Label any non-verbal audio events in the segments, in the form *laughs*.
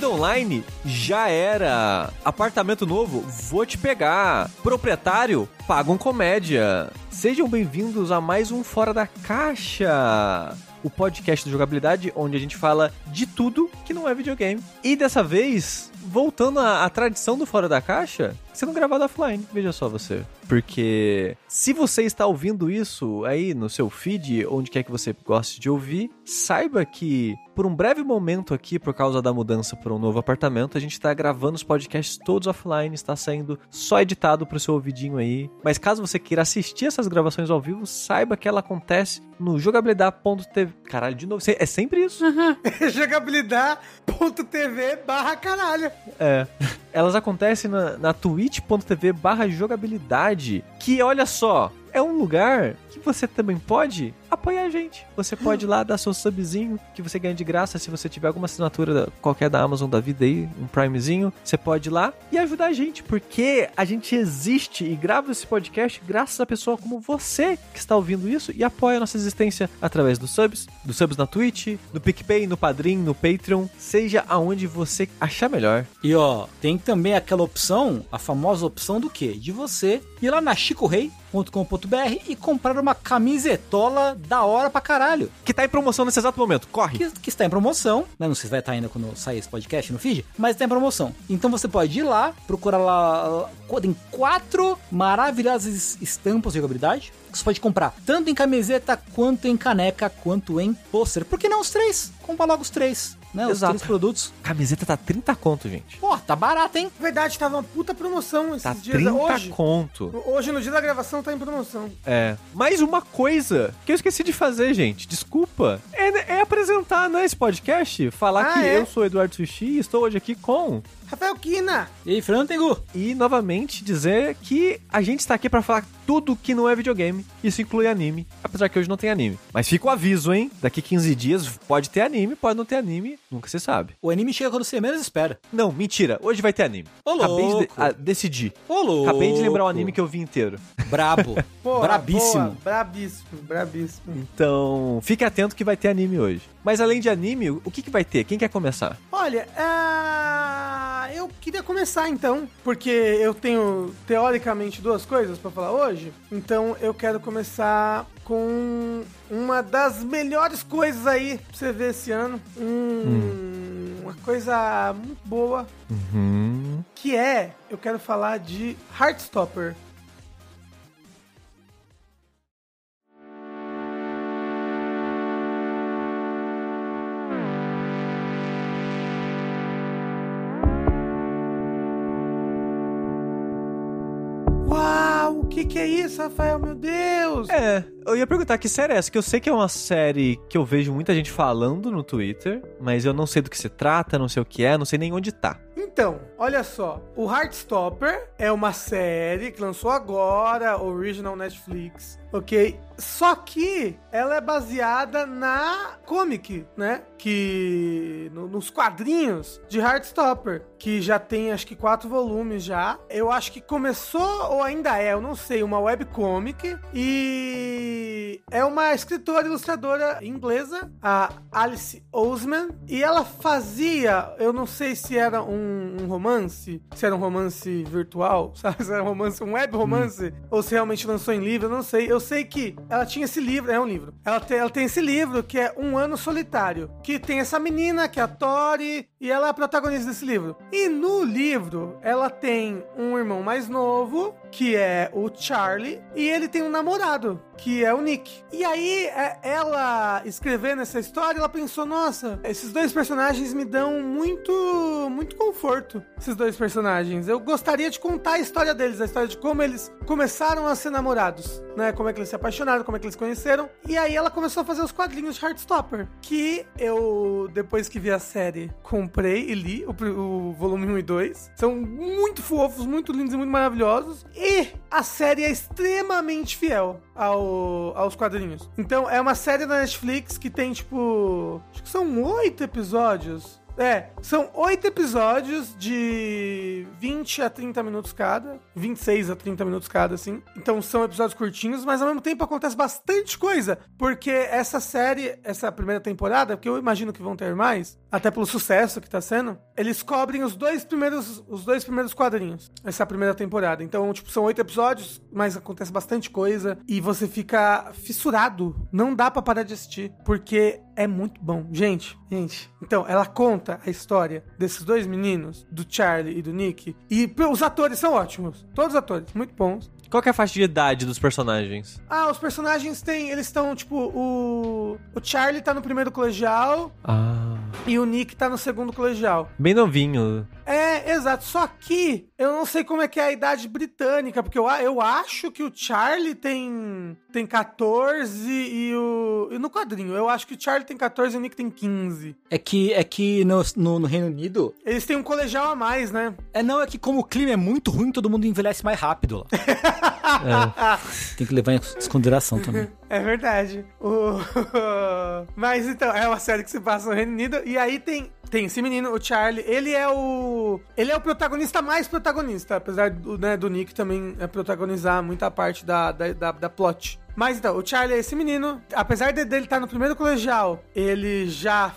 Vida online já era. Apartamento novo, vou te pegar. Proprietário, pagam comédia. Sejam bem-vindos a mais um Fora da Caixa. O podcast de jogabilidade onde a gente fala de tudo que não é videogame. E dessa vez, voltando à, à tradição do Fora da Caixa, sendo gravado offline. Veja só você. Porque se você está ouvindo isso aí no seu feed, onde quer que você goste de ouvir, saiba que por um breve momento aqui, por causa da mudança para um novo apartamento, a gente está gravando os podcasts todos offline, está saindo só editado para o seu ouvidinho aí. Mas caso você queira assistir essas gravações ao vivo, saiba que ela acontece no jogabilidade.tv. Caralho, de novo, é sempre isso. *laughs* jogabilidade.tv barra caralho. É. Elas acontecem na, na twitch.tv barra jogabilidade, que olha só, é um lugar que você também pode apoiar a gente. Você pode ir lá dar seu subzinho, que você ganha de graça se você tiver alguma assinatura qualquer da Amazon da vida aí, um Primezinho. Você pode ir lá e ajudar a gente, porque a gente existe e grava esse podcast graças a pessoa como você que está ouvindo isso e apoia a nossa existência através dos subs, dos subs na Twitch, no PicPay, no Padrim, no Patreon, seja aonde você achar melhor. E ó, tem também aquela opção, a famosa opção do quê? De você ir lá na chicorei.com.br e comprar uma camisetola da hora pra caralho. Que tá em promoção nesse exato momento, corre! Que, que está em promoção, né? Não sei se vai estar ainda quando sair esse podcast no feed, mas está em promoção. Então você pode ir lá, procurar lá, tem quatro maravilhosas estampas de jogabilidade que você pode comprar tanto em camiseta, quanto em caneca, quanto em pôster. Por que não os três? Compra logo os três né? Exato. Os três produtos. Camiseta tá 30 conto, gente. Pô, tá barato, hein? Verdade, tava uma puta promoção esses tá dias. 30 hoje, conto. Hoje, no dia da gravação, tá em promoção. É. Mais uma coisa que eu esqueci de fazer, gente. Desculpa. É, é apresentar, né, esse podcast. Falar ah, que é? eu sou Eduardo Sushi e estou hoje aqui com... Rafael Kina. E aí, Fernando Tengu. E, novamente, dizer que a gente está aqui para falar tudo que não é videogame. Isso inclui anime, apesar que hoje não tem anime. Mas fica o aviso, hein? Daqui 15 dias pode ter anime, pode não ter anime, nunca se sabe. O anime chega quando você menos espera. Não, mentira. Hoje vai ter anime. Ô, Acabei louco. de a, decidir. Ô, louco. Acabei de lembrar o anime que eu vi inteiro. Brabo. *laughs* Porra, Brabíssimo. Boa. Brabíssimo, brabíssimo. Então, fique atento que vai ter anime hoje. Mas além de anime, o que, que vai ter? Quem quer começar? Olha, uh, eu queria começar então, porque eu tenho teoricamente duas coisas para falar hoje. Então eu quero começar com uma das melhores coisas aí pra você ver esse ano. Um, hum. Uma coisa muito boa. Uhum. Que é, eu quero falar de Heartstopper. Que, que é isso, Rafael? Meu Deus! É, eu ia perguntar que série é essa, que eu sei que é uma série que eu vejo muita gente falando no Twitter, mas eu não sei do que se trata, não sei o que é, não sei nem onde tá. Então, olha só, o Heartstopper é uma série que lançou agora, original Netflix, ok? Só que ela é baseada na comic, né? Que. No, nos quadrinhos de Heartstopper, que já tem acho que quatro volumes já. Eu acho que começou, ou ainda é, eu não sei, uma webcomic. E é uma escritora ilustradora inglesa, a Alice Oseman. E ela fazia, eu não sei se era um, um romance, se era um romance virtual, *laughs* sabe? Se era um romance, um web romance, hum. ou se realmente lançou em livro, eu não sei. Eu sei que ela tinha esse livro, é um livro. Ela tem, ela tem esse livro que é Um Ano Solitário, que tem essa menina, que é a Tori, e ela é a protagonista desse livro. E no livro, ela tem um irmão mais novo, que é o Charlie, e ele tem um namorado, que é o Nick. E aí, é, ela escrevendo essa história, ela pensou: nossa, esses dois personagens me dão muito, muito conforto. Esses dois personagens. Eu gostaria de contar a história deles, a história de como eles começaram a ser namorados, né? Como é que eles se apaixonaram, como é que eles conheceram. E aí ela começou a fazer os quadrinhos de Heartstopper, que eu, depois que vi a série, comprei e li o, o volume 1 e 2. São muito fofos, muito lindos e muito maravilhosos. E a série é extremamente fiel ao, aos quadrinhos. Então, é uma série da Netflix que tem, tipo. Acho que são oito episódios. É, são oito episódios de 20 a 30 minutos cada. 26 a 30 minutos cada, assim. Então são episódios curtinhos, mas ao mesmo tempo acontece bastante coisa. Porque essa série, essa primeira temporada, que eu imagino que vão ter mais, até pelo sucesso que tá sendo, eles cobrem os dois primeiros, os dois primeiros quadrinhos. Essa é primeira temporada. Então, tipo, são oito episódios, mas acontece bastante coisa e você fica fissurado. Não dá pra parar de assistir, porque é muito bom. Gente, gente. Então, ela conta a história desses dois meninos, do Charlie e do Nick. E os atores são ótimos. Todos os atores, muito bons. Qual que é a faixa de idade dos personagens? Ah, os personagens têm. Eles estão, tipo, o. O Charlie tá no primeiro colegial Ah. e o Nick tá no segundo colegial. Bem novinho. É, exato. Só que eu não sei como é que é a idade britânica, porque eu, eu acho que o Charlie tem tem 14 e o e no quadrinho, eu acho que o Charlie tem 14 e o Nick tem 15. É que, é que no, no, no Reino Unido. Eles têm um colegial a mais, né? É não, é que como o clima é muito ruim, todo mundo envelhece mais rápido lá. *laughs* Tem que levar em consideração também. É verdade. O... *laughs* Mas então, é uma série que se passa no Reino Unido. E aí tem, tem esse menino, o Charlie. Ele é o. Ele é o protagonista mais protagonista. Apesar do, né, do Nick também é protagonizar muita parte da, da, da, da plot. Mas então, o Charlie é esse menino. Apesar de- dele estar no primeiro colegial, ele já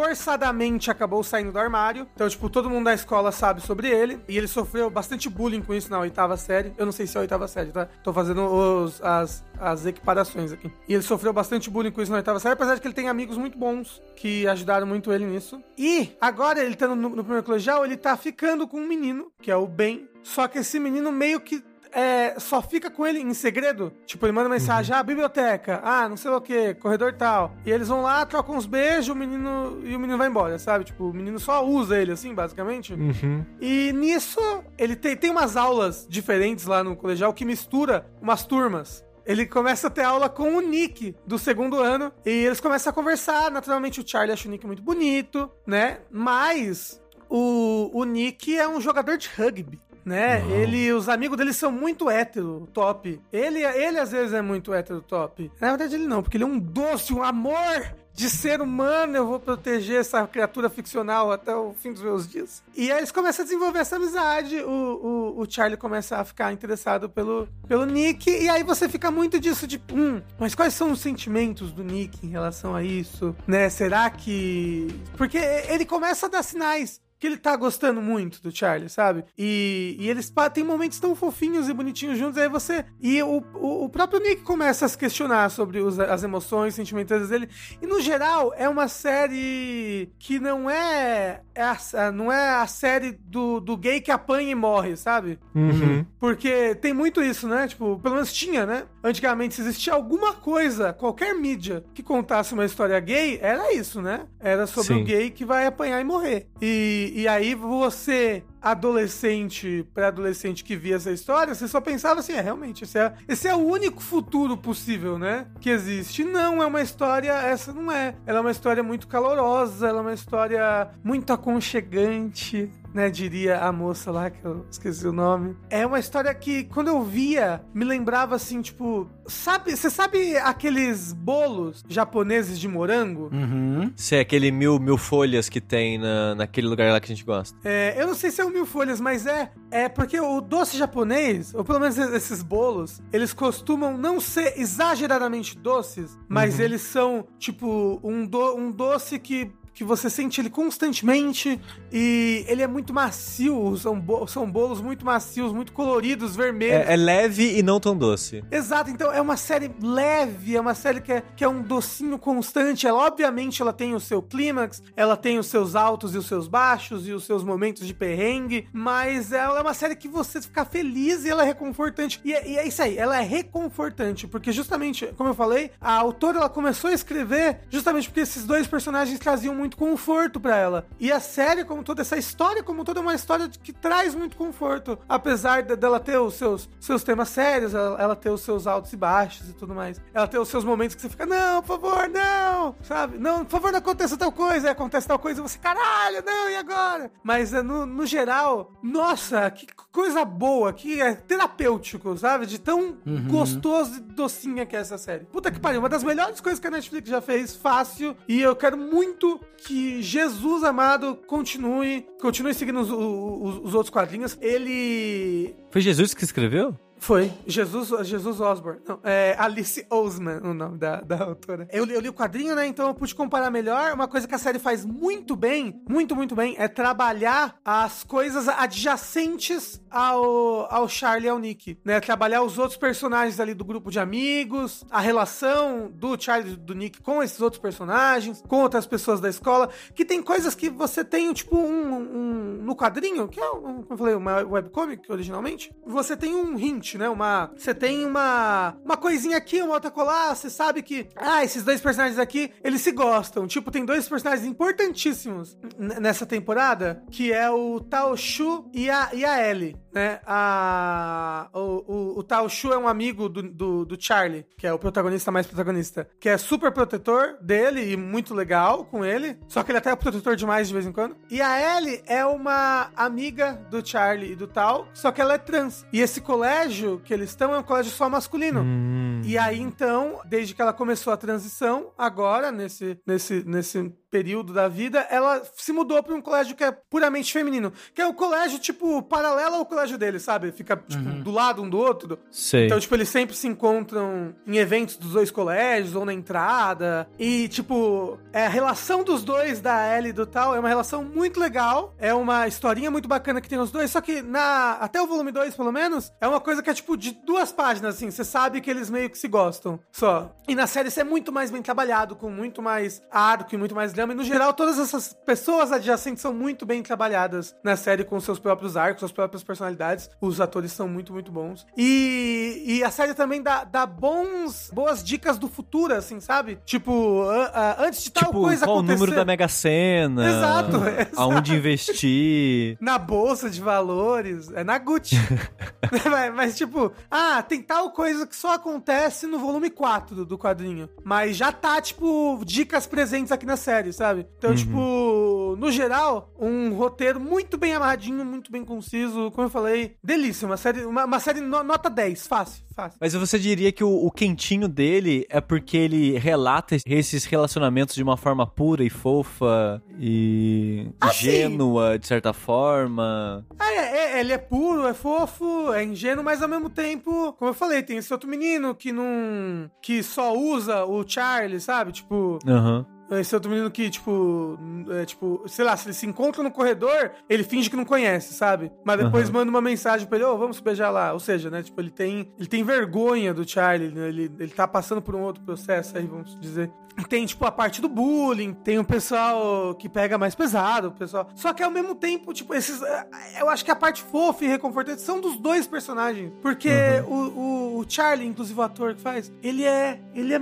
forçadamente acabou saindo do armário. Então, tipo, todo mundo da escola sabe sobre ele. E ele sofreu bastante bullying com isso na oitava série. Eu não sei se é a oitava série, tá? Tô fazendo os, as, as equiparações aqui. E ele sofreu bastante bullying com isso na oitava série, apesar de que ele tem amigos muito bons que ajudaram muito ele nisso. E agora ele tá no, no primeiro colegial, ele tá ficando com um menino, que é o Ben. Só que esse menino meio que é, só fica com ele em segredo. Tipo, ele manda mensagem, ah, biblioteca, ah, não sei o que, corredor tal. E eles vão lá, trocam uns beijos, o menino e o menino vai embora, sabe? Tipo, o menino só usa ele, assim, basicamente. Uhum. E nisso, ele tem, tem umas aulas diferentes lá no colegial que mistura umas turmas. Ele começa a ter aula com o Nick do segundo ano e eles começam a conversar. Naturalmente, o Charlie acha o Nick muito bonito, né? Mas o, o Nick é um jogador de rugby. Né? Ele, os amigos dele são muito hétero, top. Ele, ele às vezes é muito hétero, top. Na verdade, ele não, porque ele é um doce, um amor de ser humano. Eu vou proteger essa criatura ficcional até o fim dos meus dias. E aí eles começam a desenvolver essa amizade. O, o, o Charlie começa a ficar interessado pelo, pelo Nick. E aí você fica muito disso, de hum, mas quais são os sentimentos do Nick em relação a isso? Né? Será que. Porque ele começa a dar sinais que ele tá gostando muito do Charlie, sabe? E, e eles têm momentos tão fofinhos e bonitinhos juntos, aí você. E o, o, o próprio Nick começa a se questionar sobre os- as emoções, sentimentos dele. E no geral, é uma série que não é. é não é a série do, do gay que apanha e morre, sabe? Uhum. Porque tem muito isso, né? Tipo, pelo menos tinha, né? Antigamente, se existia alguma coisa, qualquer mídia que contasse uma história gay, era isso, né? Era sobre Sim. o gay que vai apanhar e morrer. E, e aí você, adolescente, pré-adolescente que via essa história, você só pensava assim, é, realmente, esse é, esse é o único futuro possível, né? Que existe. Não, é uma história, essa não é. Ela é uma história muito calorosa, ela é uma história muito aconchegante, né, diria a moça lá, que eu esqueci o nome. É uma história que, quando eu via, me lembrava assim, tipo, sabe, você sabe aqueles bolos japoneses de morango? Uhum. Se é aquele mil, mil folhas que tem na, naquele lugar lá que a gente gosta. É, eu não sei se é o mil folhas, mas é, é porque o doce japonês, ou pelo menos esses bolos, eles costumam não ser exageradamente doces, mas eles são, tipo, um, do, um doce que que você sente ele constantemente e ele é muito macio, são, bo- são bolos muito macios, muito coloridos, vermelhos. É, é leve e não tão doce. Exato, então é uma série leve, é uma série que é, que é um docinho constante. Ela, obviamente, ela tem o seu clímax, ela tem os seus altos e os seus baixos e os seus momentos de perrengue, mas ela é uma série que você fica feliz e ela é reconfortante. E é, e é isso aí, ela é reconfortante, porque justamente, como eu falei, a autora ela começou a escrever justamente porque esses dois personagens traziam muito conforto pra ela. E a série, como toda, essa história, como toda, é uma história de- que traz muito conforto. Apesar de- dela ter os seus, seus temas sérios, ela, ela ter os seus altos e baixos e tudo mais. Ela ter os seus momentos que você fica, não, por favor, não! Sabe? Não, por favor, não aconteça tal coisa. Aí acontece tal coisa e você, caralho, não, e agora? Mas é, no, no geral, nossa, que coisa boa, que é terapêutico, sabe? De tão gostoso e docinha que é essa série. Puta que pariu, uma das melhores coisas que a Netflix já fez, fácil. E eu quero muito que Jesus amado continue, continue seguindo os, os- os outros quadrinhos. Ele Foi Jesus que escreveu? Foi. Jesus, Jesus Osborne. Não, é Alice Oseman o nome da, da autora. Eu, li- eu li o quadrinho, né? Então eu pude comparar melhor. Uma coisa que a série faz muito bem, muito, muito bem, é trabalhar as coisas adjacentes ao, ao Charlie e ao Nick, né? Trabalhar os outros personagens ali do grupo de amigos, a relação do Charlie e do Nick com esses outros personagens, com outras pessoas da escola, que tem coisas que você tem, tipo, um, um- no quadrinho, que é, um, como eu falei, uma webcomic originalmente, você tem um hint, né? Uma, você tem uma, uma coisinha aqui, uma outra colar, você sabe que, ah, esses dois personagens aqui, eles se gostam. Tipo, tem dois personagens importantíssimos nessa temporada, que é o Tao Shu e a, e a Ellie, né? A, o, o, o Tao Shu é um amigo do, do, do Charlie, que é o protagonista mais protagonista, que é super protetor dele e muito legal com ele, só que ele até é protetor demais de vez em quando. E a Ellie é uma amiga do Charlie e do Tao, só que ela é trans. E esse colégio que eles estão é um colégio só masculino. Hum. E aí, então, desde que ela começou a transição, agora, nesse, nesse, nesse período da vida, ela se mudou para um colégio que é puramente feminino. Que é o colégio, tipo, paralelo ao colégio dele, sabe? Fica, tipo, do lado um do outro. Sei. Então, tipo, eles sempre se encontram em eventos dos dois colégios ou na entrada. E, tipo, é, a relação dos dois, da Ellie e do tal, é uma relação muito legal. É uma historinha muito bacana que tem os dois. Só que na até o volume 2, pelo menos, é uma coisa que é, tipo, de duas páginas, assim. Você sabe que eles meio que se gostam. Só. E na série isso é muito mais bem trabalhado, com muito mais arco e muito mais E, no geral, todas essas pessoas adjacentes são muito bem trabalhadas na série com seus próprios arcos, suas próprias personalidades. Os atores são muito, muito bons. E, e a série também dá, dá bons, boas dicas do futuro, assim, sabe? Tipo, a- a- antes de tal tipo, coisa qual o acontecer... número da Mega Sena? Exato, *laughs* exato. Aonde investir? na bolsa de valores, é na Gucci. *laughs* *laughs* mas, mas, tipo, ah, tem tal coisa que só acontece no volume 4 do, do quadrinho. Mas já tá, tipo, dicas presentes aqui na série, sabe? Então, tipo, no geral, um roteiro muito bem amarradinho, muito bem conciso. Como eu falei, delícia. Uma série, uma, uma série no- nota 10, fácil, fácil. Mas você diria que o, o quentinho dele é porque ele relata esses relacionamentos de uma forma pura e fofa e Assim. ingênua, de certa forma. Ah, é, é, ele é puro, é fofo, é ingênuo, mas ao mesmo tempo, como eu falei, tem esse outro menino que não. que só usa o Charlie, sabe? Tipo. Aham. Esse outro menino que, tipo, é, tipo, sei lá, se ele se encontra no corredor, ele finge que não conhece, sabe? Mas depois Aham. manda uma mensagem pra ele, ô, vamos se beijar lá. Ou seja, né, tipo, ele tem, ele tem vergonha do Charlie, né? ele, ele tá passando por um outro processo aí, vamos dizer. Tem, tipo, a parte do bullying, tem o pessoal que pega mais pesado, o pessoal... Só que ao mesmo tempo, tipo, esses... eh, Eu acho que a parte fofa e reconfortante são dos dois personagens. Porque o, o, o Charlie, inclusive o ator que faz, ele é... Ele é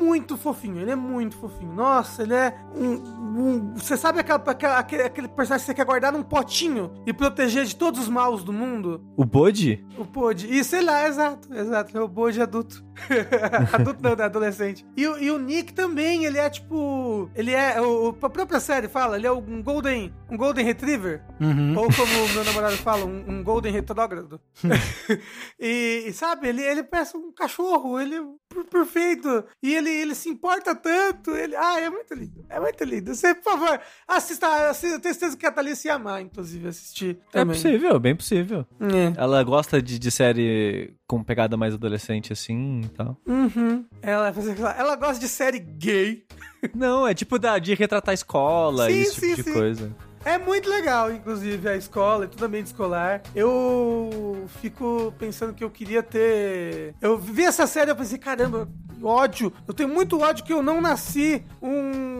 muito fofinho, ele é muito fofinho. Nossa, ele é um. Um- você sabe aquela, aquela- aquele, aquele personagem que você quer guardar num potinho e proteger de todos os maus do mundo? O Bode? O Bode. E sei lá, exato, exato. É o Bode adulto. *laughs* adulto não, né? Adolescente. E, o- e o Nick também, ele é tipo. Ele é. O, a própria série fala, ele é um Golden. Um Golden Retriever. Uhum. Ou como meu namorado fala, um, um Golden Retrógrado. *laughs* *laughs* e, e, sabe, ele, ele parece um cachorro, ele é per- perfeito. E ele, ele se importa tanto. Ele, ah, é muito lindo. É muito lindo. Você, por favor, assista. assista eu tenho certeza que a Thalissa ia amar, inclusive, assistir. É Também. possível, bem possível. É. Ela gosta de, de série com pegada mais adolescente assim e tal. Uhum. Ela, ela gosta de série gay. *laughs* Não, é tipo da, de retratar a escola, Sim, esse tipo sim, de sim. coisa. É muito legal, inclusive, a escola e tudo ambiente escolar. Eu fico pensando que eu queria ter. Eu vi essa série e eu pensei, caramba, ódio. Eu tenho muito ódio que eu não nasci um,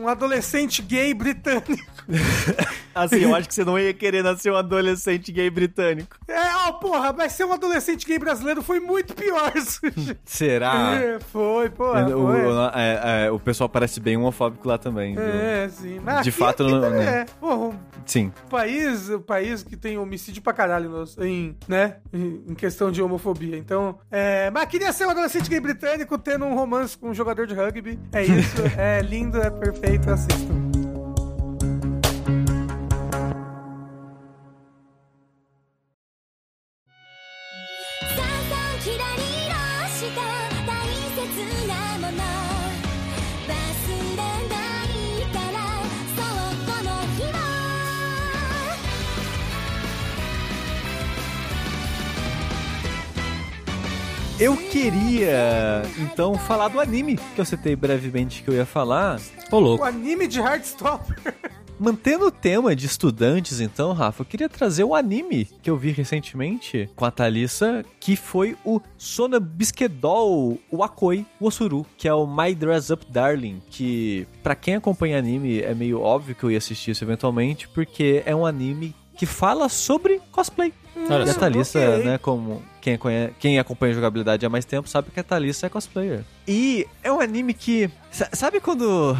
um adolescente gay britânico. *laughs* Assim, eu acho que você não ia querer nascer um adolescente gay britânico. É, ó, porra, mas ser um adolescente gay brasileiro foi muito pior. *laughs* Será? É, foi, porra, o, foi. o- é- é, o pessoal parece bem homofóbico lá também. viu? É, sim. Mas De aqui- fato, aqui não- não- É. Porra, um Sim. país, o país que tem homicídio pra caralho nos- em, né, em questão de homofobia. Então, é, mas queria ser um adolescente gay britânico tendo um romance com um jogador de rugby. É isso, *laughs* é lindo, é perfeito, assistam. さ Eu queria, então, falar do anime que eu citei brevemente que eu ia falar. Ô, louco. O anime de Heartstopper. *laughs* Mantendo o tema de estudantes, então, Rafa, eu queria trazer o anime que eu vi recentemente com a Thalissa, que foi o Sona Bisquedol Wakoi Osuru, que é o My Dress Up Darling, que pra quem acompanha anime é meio óbvio que eu ia assistir isso eventualmente, porque é um anime que fala sobre cosplay. Olha E a. Thalissa, ok. né, como quem, conhe- quem acompanha jogabilidade há mais tempo sabe que a Thalissa é cosplayer. E é um anime que. sa- Sabe quando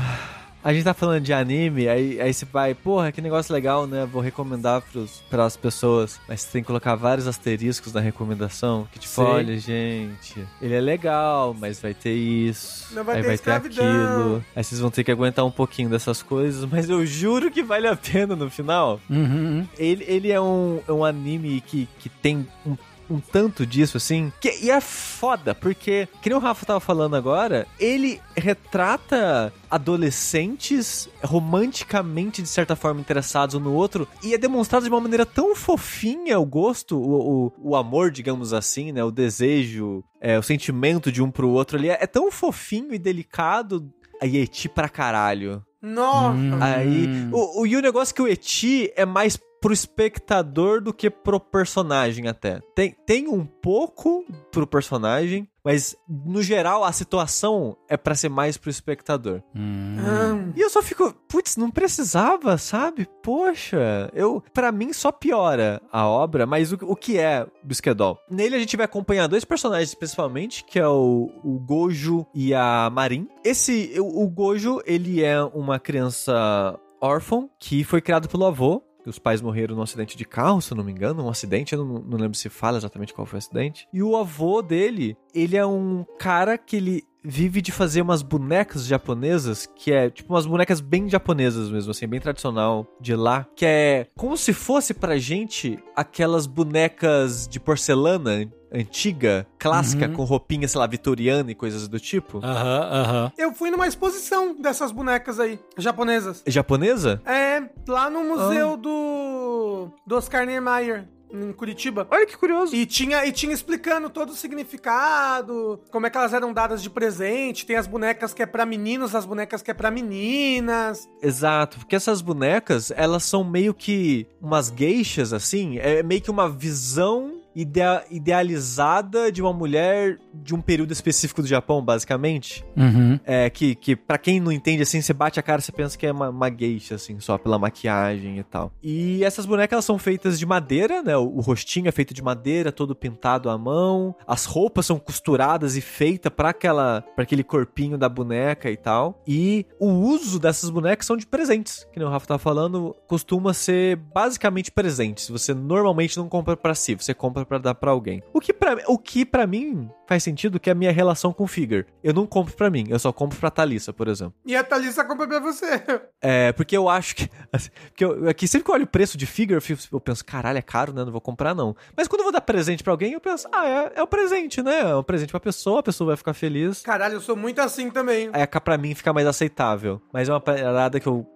a gente tá falando de anime, aí, aí você vai, porra, que negócio legal, né? Vou recomendar pros, pras pessoas. Mas você tem que colocar vários asteriscos na recomendação. Que tipo, Sei. olha, gente, ele é legal, mas vai ter isso. Não vai aí ter vai ter escravidão. aquilo. Aí vocês vão ter que aguentar um pouquinho dessas coisas, mas eu juro que vale a pena no final. Uhum. Ele, ele é um, é um anime que, que tem um, um tanto disso, assim. Que, e é foda, porque, que nem o Rafa tava falando agora, ele retrata adolescentes romanticamente, de certa forma, interessados um no outro, e é demonstrado de uma maneira tão fofinha o gosto, o, o, o amor, digamos assim, né? O desejo, é, o sentimento de um pro outro ali. É, é tão fofinho e delicado. Aí, Eti pra caralho. Nossa. Hum. Aí, o, o, e o negócio é que o Eti é mais pro espectador do que pro personagem até. Tem, tem um pouco pro personagem, mas no geral a situação é pra ser mais pro espectador. Hum. Hum. E eu só fico, putz, não precisava, sabe? Poxa, eu, para mim só piora a obra, mas o, o que é Bisquedol? Nele a gente vai acompanhar dois personagens principalmente, que é o, o Gojo e a Marin. Esse, o, o Gojo, ele é uma criança órfã que foi criado pelo avô. Os pais morreram num acidente de carro, se eu não me engano, um acidente, eu não, não lembro se fala exatamente qual foi o acidente. E o avô dele, ele é um cara que ele vive de fazer umas bonecas japonesas, que é tipo umas bonecas bem japonesas mesmo, assim, bem tradicional de lá, que é como se fosse pra gente aquelas bonecas de porcelana antiga, clássica, Uhum. com roupinha, sei lá, vitoriana e coisas do tipo. Aham, aham. Eu fui numa exposição dessas bonecas aí, japonesas. Japonesa? É, lá no Ah. museu do, do Oscar Niemeyer, em Curitiba. Olha que curioso. E tinha, e tinha explicando todo o significado, como é que elas eram dadas de presente. Tem as bonecas que é pra meninos, as bonecas que é pra meninas. Exato, porque essas bonecas, elas são meio que umas geixas, assim, é meio que uma visão idea- idealizada de uma mulher de um período específico do Japão, basicamente. Uhum. É, que, que para quem não entende, assim, você bate a cara, você pensa que é uma, uma geisha, assim, só pela maquiagem e tal. E essas bonecas, elas são feitas de madeira, né? O, o rostinho é feito de madeira, todo pintado à mão. As roupas são costuradas e feitas para aquela, para aquele corpinho da boneca e tal. E o uso dessas bonecas são de presentes, que nem o Rafa tava falando, costuma ser basicamente presentes. Você normalmente não compra pra si, você compra pra dar pra alguém. O que pra, o que para mim faz sentido que é a minha relação com figure. Eu não compro pra mim, eu só compro pra Thalissa, por exemplo. E a Thalissa compra pra você. *laughs* É, porque eu acho que. *laughs* assim, porque eu, aqui, sempre que eu olho o preço de figure, eu, penso, caralho, é caro, né? Não vou comprar, não. Mas quando eu vou dar presente pra alguém, eu penso, ah, é, é um presente, né? É um presente pra pessoa, a pessoa vai ficar feliz. Caralho, eu sou muito assim também. Aí cá pra mim fica mais aceitável. Mas é uma parada que eu.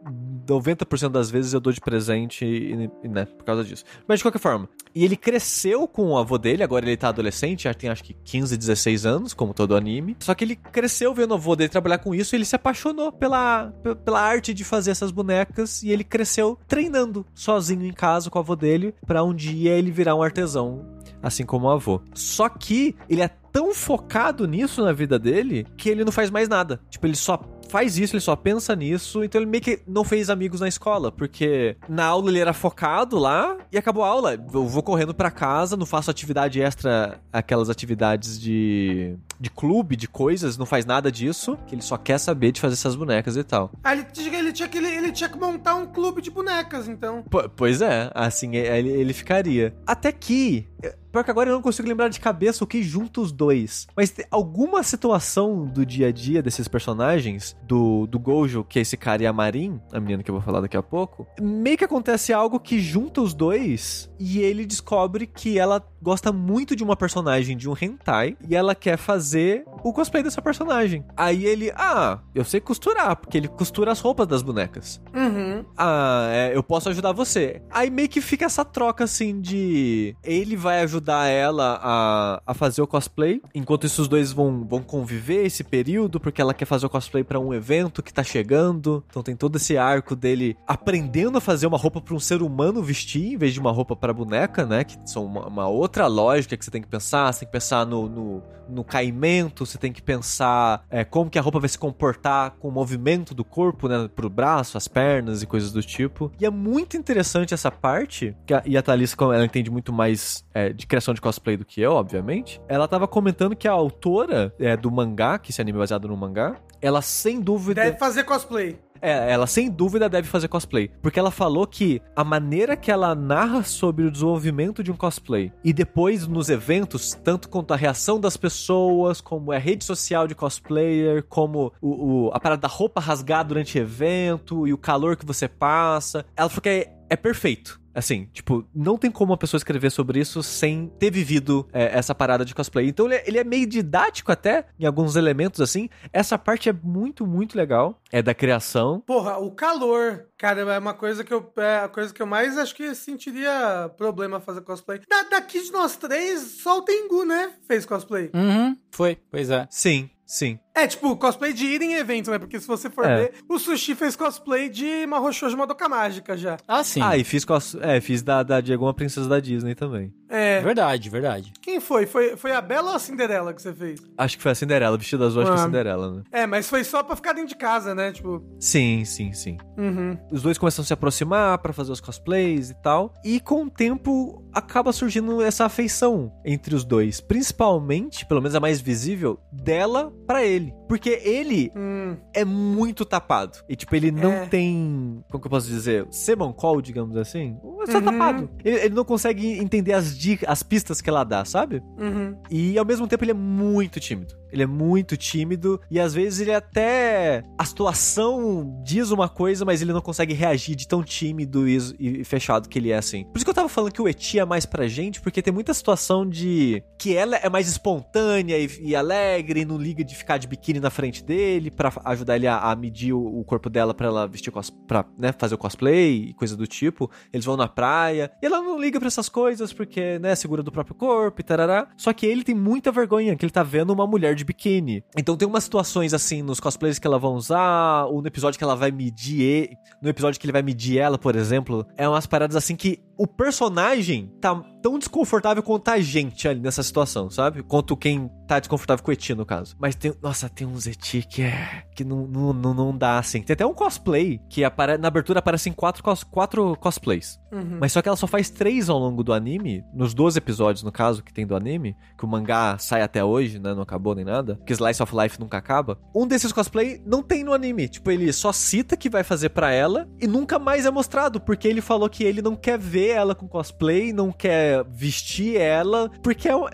90% das vezes eu dou de presente e, e, né, por causa disso. Mas de qualquer forma. E ele cresceu com o avô dele, agora ele tá adolescente, já tem acho que 15, 16 anos, como todo anime. Só que ele cresceu vendo o avô dele trabalhar com isso ele se apaixonou pela, pe- pela arte de fazer essas bonecas e ele cresceu treinando sozinho em casa com o avô dele pra um dia ele virar um artesão, assim como o avô. Só que ele é tão focado nisso na vida dele que ele não faz mais nada. Tipo, ele só faz isso, ele só pensa nisso, então ele meio que não fez amigos na escola, porque na aula ele era focado lá e acabou a aula. Eu vou correndo pra casa, não faço atividade extra, aquelas atividades de, de clube, de coisas, não faz nada disso, que ele só quer saber de fazer essas bonecas e tal. Aí ele, tinha- ele, tinha que, ele, ele tinha que montar um clube de bonecas, então. Po- pois é, assim ele, ele ficaria. Até que. Pior que agora eu não consigo lembrar de cabeça o que junta os dois. Mas tem alguma situação do dia a dia desses personagens, do, do Gojo, que é esse cara, e a Marin, a menina que eu vou falar daqui a pouco, meio que acontece algo que junta os dois e ele descobre que ela gosta muito de uma personagem de um hentai e ela quer fazer o cosplay dessa personagem. Aí ele, ah, eu sei costurar, porque ele costura as roupas das bonecas Uhum. ah, é, eu posso ajudar você. Aí meio que fica essa troca assim de ele vai ajudar ajudar ela a, a fazer o cosplay. Enquanto isso, os dois vão, vão conviver esse período, porque ela quer fazer o cosplay pra um evento que tá chegando. Então tem todo esse arco dele aprendendo a fazer uma roupa pra um ser humano vestir, em vez de uma roupa pra boneca, né? Que são uma, uma outra lógica que você tem que pensar. Você tem que pensar no, no, no caimento, você tem que pensar é, como que a roupa vai se comportar com o movimento do corpo, né? Pro braço, as pernas e coisas do tipo. E é muito interessante essa parte, que a, e a como ela entende muito mais é, de criação de cosplay do que eu, obviamente. Ela tava comentando que a autora é, do mangá, que esse anime é baseado no mangá, ela sem dúvida. Deve fazer cosplay. É, ela sem dúvida deve fazer cosplay. Porque ela falou que a maneira que ela narra sobre o desenvolvimento de um cosplay e depois nos eventos, tanto quanto a reação das pessoas, como é a rede social de cosplayer, como o, o- a parada da roupa rasgar durante o evento e o calor que você passa, ela falou que é, é perfeito. Assim, tipo, não tem como uma pessoa escrever sobre isso sem ter vivido é, essa parada de cosplay. Então ele é, ele é meio didático até, em alguns elementos assim. Essa parte é muito, muito legal. É da criação. Porra, o calor, cara, é uma coisa que eu, é a coisa que eu mais acho que sentiria problema fazer cosplay. Da, daqui de nós três, só o Tengu, né? Fez cosplay. Uhum, foi, pois é. Sim, sim. É, tipo, cosplay de ir em evento, né? Porque se você for É. ver, o Sushi fez cosplay de Mahoushoujo Madoka Mágica já. Ah, sim. Ah, e fiz, cos... é, fiz da, da de alguma princesa da Disney também. É. Verdade, verdade. Quem foi? foi? Foi a Bela ou a Cinderela que você fez? Acho que foi a Cinderela, vestido azul, acho que é a Ah. Cinderela, né? É, mas foi só pra ficar dentro de casa, né? Tipo, Sim, sim, sim. uhum. Os dois começam a se aproximar pra fazer os cosplays e tal. E com o tempo acaba surgindo essa afeição entre os dois. Principalmente, pelo menos a mais visível, dela pra ele. Porque ele Hum, é muito tapado. E, tipo, ele não É. tem. Como que eu posso dizer? Semancol, digamos assim. É só Uhum. tapado. Ele, ele não consegue entender as dicas, as pistas que ela dá, sabe? uhum. E ao mesmo tempo ele é muito tímido. Ele é muito tímido e às vezes ele até. A situação diz uma coisa, mas ele não consegue reagir de tão tímido e, e fechado que ele é assim. Por isso que eu tava falando que o Eti é mais pra gente, porque tem muita situação de. que ela é mais espontânea e, e alegre e não liga de ficar de biquíni na frente dele pra ajudar ele a, a medir o, o corpo dela pra ela vestir cos, pra né, fazer o cosplay e coisa do tipo. Eles vão na praia e ela não liga pra essas coisas porque, né, segura do próprio corpo e tarará. Só que ele tem muita vergonha que ele tá vendo uma mulher de biquíni. Então tem umas situações assim nos cosplays que ela vai usar, ou no episódio que ela vai medir, no episódio que ele vai medir ela, por exemplo, é umas paradas assim que o personagem tá tão desconfortável quanto a gente ali nessa situação, sabe? Quanto quem tá desconfortável com o Eti, no caso. Mas tem, nossa, tem uns Eti que é. que não, não, não, não dá assim. Tem até um cosplay que apare, na abertura aparecem quatro, cos, quatro cosplays. Uhum. Mas só que ela só faz três ao longo do anime, nos 12 episódios, no caso, que tem do anime, que o mangá sai até hoje, né? Não acabou nem nada. Que Slice of Life nunca acaba. Um desses cosplay não tem no anime. Tipo, ele só cita que vai fazer pra ela e nunca mais é mostrado, porque ele falou que ele não quer ver ela com cosplay, não quer vestir ela, porque é, um-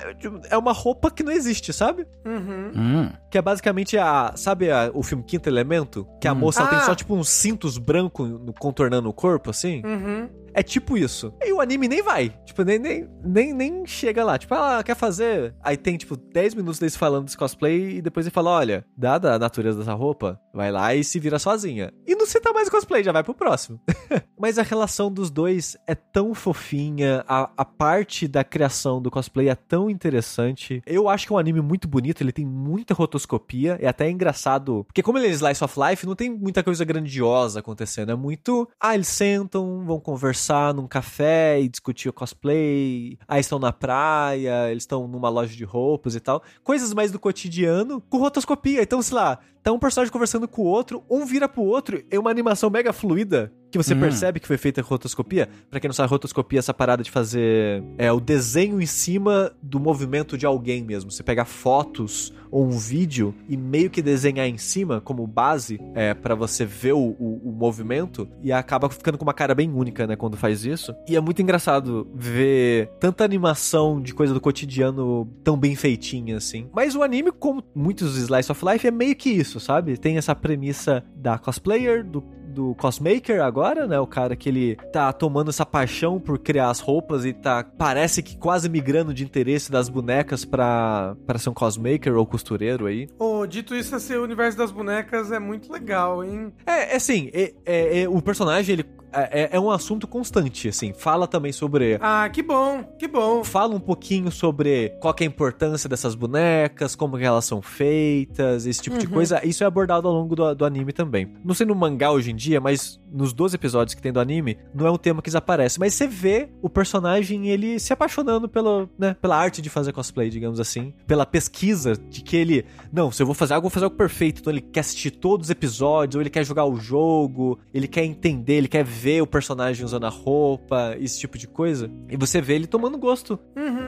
é uma roupa que não existe, sabe? Uhum. Hum. Que é basicamente a. Sabe a- o filme Quinto Elemento? Que a Hum. moça ela tem Ah. só tipo uns cintos brancos contornando o corpo, assim? Uhum. É tipo isso. E o anime nem vai. Tipo, nem, nem, nem, nem chega lá. Tipo, ela quer fazer. Aí tem, tipo, 10 minutos deles falando desse cosplay e depois ele fala: olha, dada a natureza dessa roupa, vai lá e se vira sozinha. E não cita mais cosplay, já vai pro próximo. *laughs* Mas a relação dos dois é tão fofinha, a, a parte da criação do cosplay é tão interessante. Eu acho que é um anime muito bonito, ele tem muita rotoscopia, é até engraçado. Porque como ele é Slice of Life, não tem muita coisa grandiosa acontecendo. É muito. Ah, eles sentam, vão conversar num café e discutir o cosplay. Aí estão na praia, eles estão numa loja de roupas e tal. Coisas mais do cotidiano com rotoscopia. Então, sei lá, tá um personagem conversando com o outro, um vira pro outro, é uma animação mega fluida que você Hum. percebe que foi feita rotoscopia. Pra quem não sabe, rotoscopia é essa parada de fazer é, o desenho em cima do movimento de alguém mesmo. Você pegar fotos ou um vídeo e meio que desenhar em cima como base é, para você ver o, o- o movimento e acaba ficando com uma cara bem única, né, quando faz isso. E é muito engraçado ver tanta animação de coisa do cotidiano tão bem feitinha assim. Mas o anime, como muitos Slice of Life, é meio que isso, sabe? Tem essa premissa da cosplayer, do do cosmaker agora, né? O cara que ele tá tomando essa paixão por criar as roupas e tá parece que quase migrando de interesse das bonecas pra, pra ser um cosmaker ou costureiro aí. Ô, dito isso, esse universo das bonecas é muito legal, hein? É, é assim, é- é- é- o personagem, ele, é, é um assunto constante, assim. Fala também sobre Ah, que bom, que bom. fala um pouquinho sobre qual é a importância dessas bonecas, como que elas são feitas, esse tipo de coisa. Isso é abordado ao longo do, do anime também. Não sei no mangá hoje em dia, mas nos 12 episódios que tem do anime, não é um tema que desaparece. Mas você vê o personagem, ele se apaixonando pelo, né, pela arte de fazer cosplay, digamos assim. Pela pesquisa de que ele... Não, se eu vou fazer algo, eu vou fazer algo perfeito. Então ele quer assistir todos os episódios, ou ele quer jogar o jogo, ele quer entender, ele quer ver o personagem usando a roupa, esse tipo de coisa. E você vê ele tomando gosto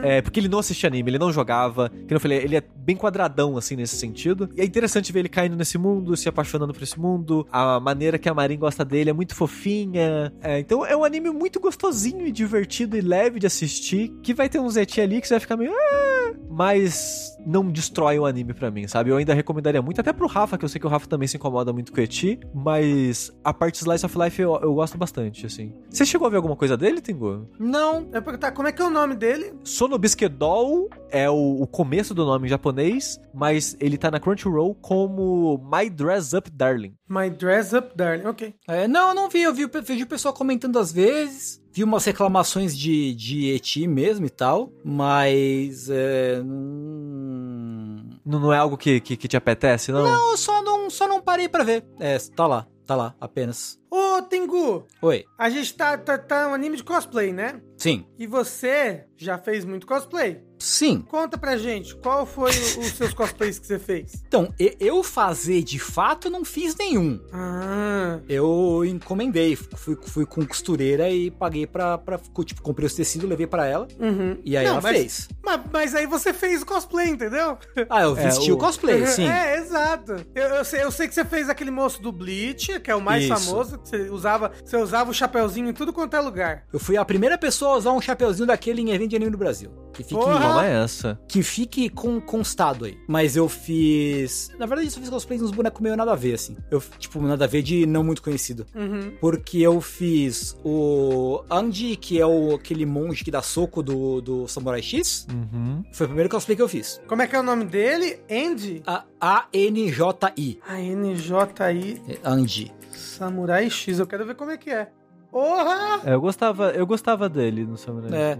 é, porque ele não assistia anime, ele não jogava. Que eu falei, ele é bem quadradão, assim, nesse sentido. E é interessante ver ele caindo nesse mundo, se apaixonando por esse mundo. A maneira que a Marin gosta dele é muito fofinha. É, então é um anime muito gostosinho e divertido e leve de assistir. Que vai ter um Zeti ali que você vai ficar meio. "Ah", mas não destrói o anime pra mim, sabe? Eu ainda recomendaria muito, até pro Rafa, que eu sei que o Rafa também se incomoda muito com o Eti. Mas a parte Slice of Life eu, eu gosto bastante, assim. Você chegou a ver alguma coisa dele, Tengu? Não. Eu ia perguntar, como é que é o nome dele? Sonobisquedol é o, o começo do nome em japonês, mas ele tá na Crunchyroll como My Dress Up Darling. My Dress Up Darling, ok. É, não, eu não vi. Eu vi, vejo o pessoal comentando às vezes. Vi umas reclamações de, de Eti mesmo e tal. Mas. É, hum, Não, não é algo que, que, que te apetece, não? não, eu só não, só não parei pra ver. É, tá lá. Tá lá, apenas. Ô, Tengu, Oi. a gente tá, tá, tá um anime de cosplay, né? Sim. E você já fez muito cosplay. Sim. Conta pra gente, qual foi o- os seus cosplays que você fez? *laughs* Então, eu fazer de fato não fiz nenhum. Ah, Eu encomendei, fui, fui com costureira e paguei pra, pra. Tipo, comprei os tecidos, levei pra ela. uhum. E aí Não, ela mas- fez. Mas, mas aí você fez o cosplay, entendeu? Ah, eu É, vesti o- o cosplay, sim. É, exato. Eu, eu sei, eu sei que você fez aquele moço do Bleach, que é o mais Isso. famoso, que você usava, você usava o chapeuzinho em tudo quanto é lugar. Eu fui a primeira pessoa a usar um chapeuzinho daquele em evento de anime no Brasil. Que fique, Porra! Não é essa. que fique com, constado aí. Mas eu fiz. Na verdade, eu só fiz cosplay uns bonecos meio nada a ver, assim. Eu, tipo, nada a ver de não muito conhecido. Uhum. Porque eu fiz o Anji, que é o, aquele monge que dá soco do, do Samurai X. Uhum. Foi o primeiro cosplay que eu fiz. Como é que é o nome dele? Andy? A A-N-J-I. A NJI É, Anji. Samurai X. Eu quero ver como é que é. Porra! É, eu gostava, eu gostava dele no Samurai. É.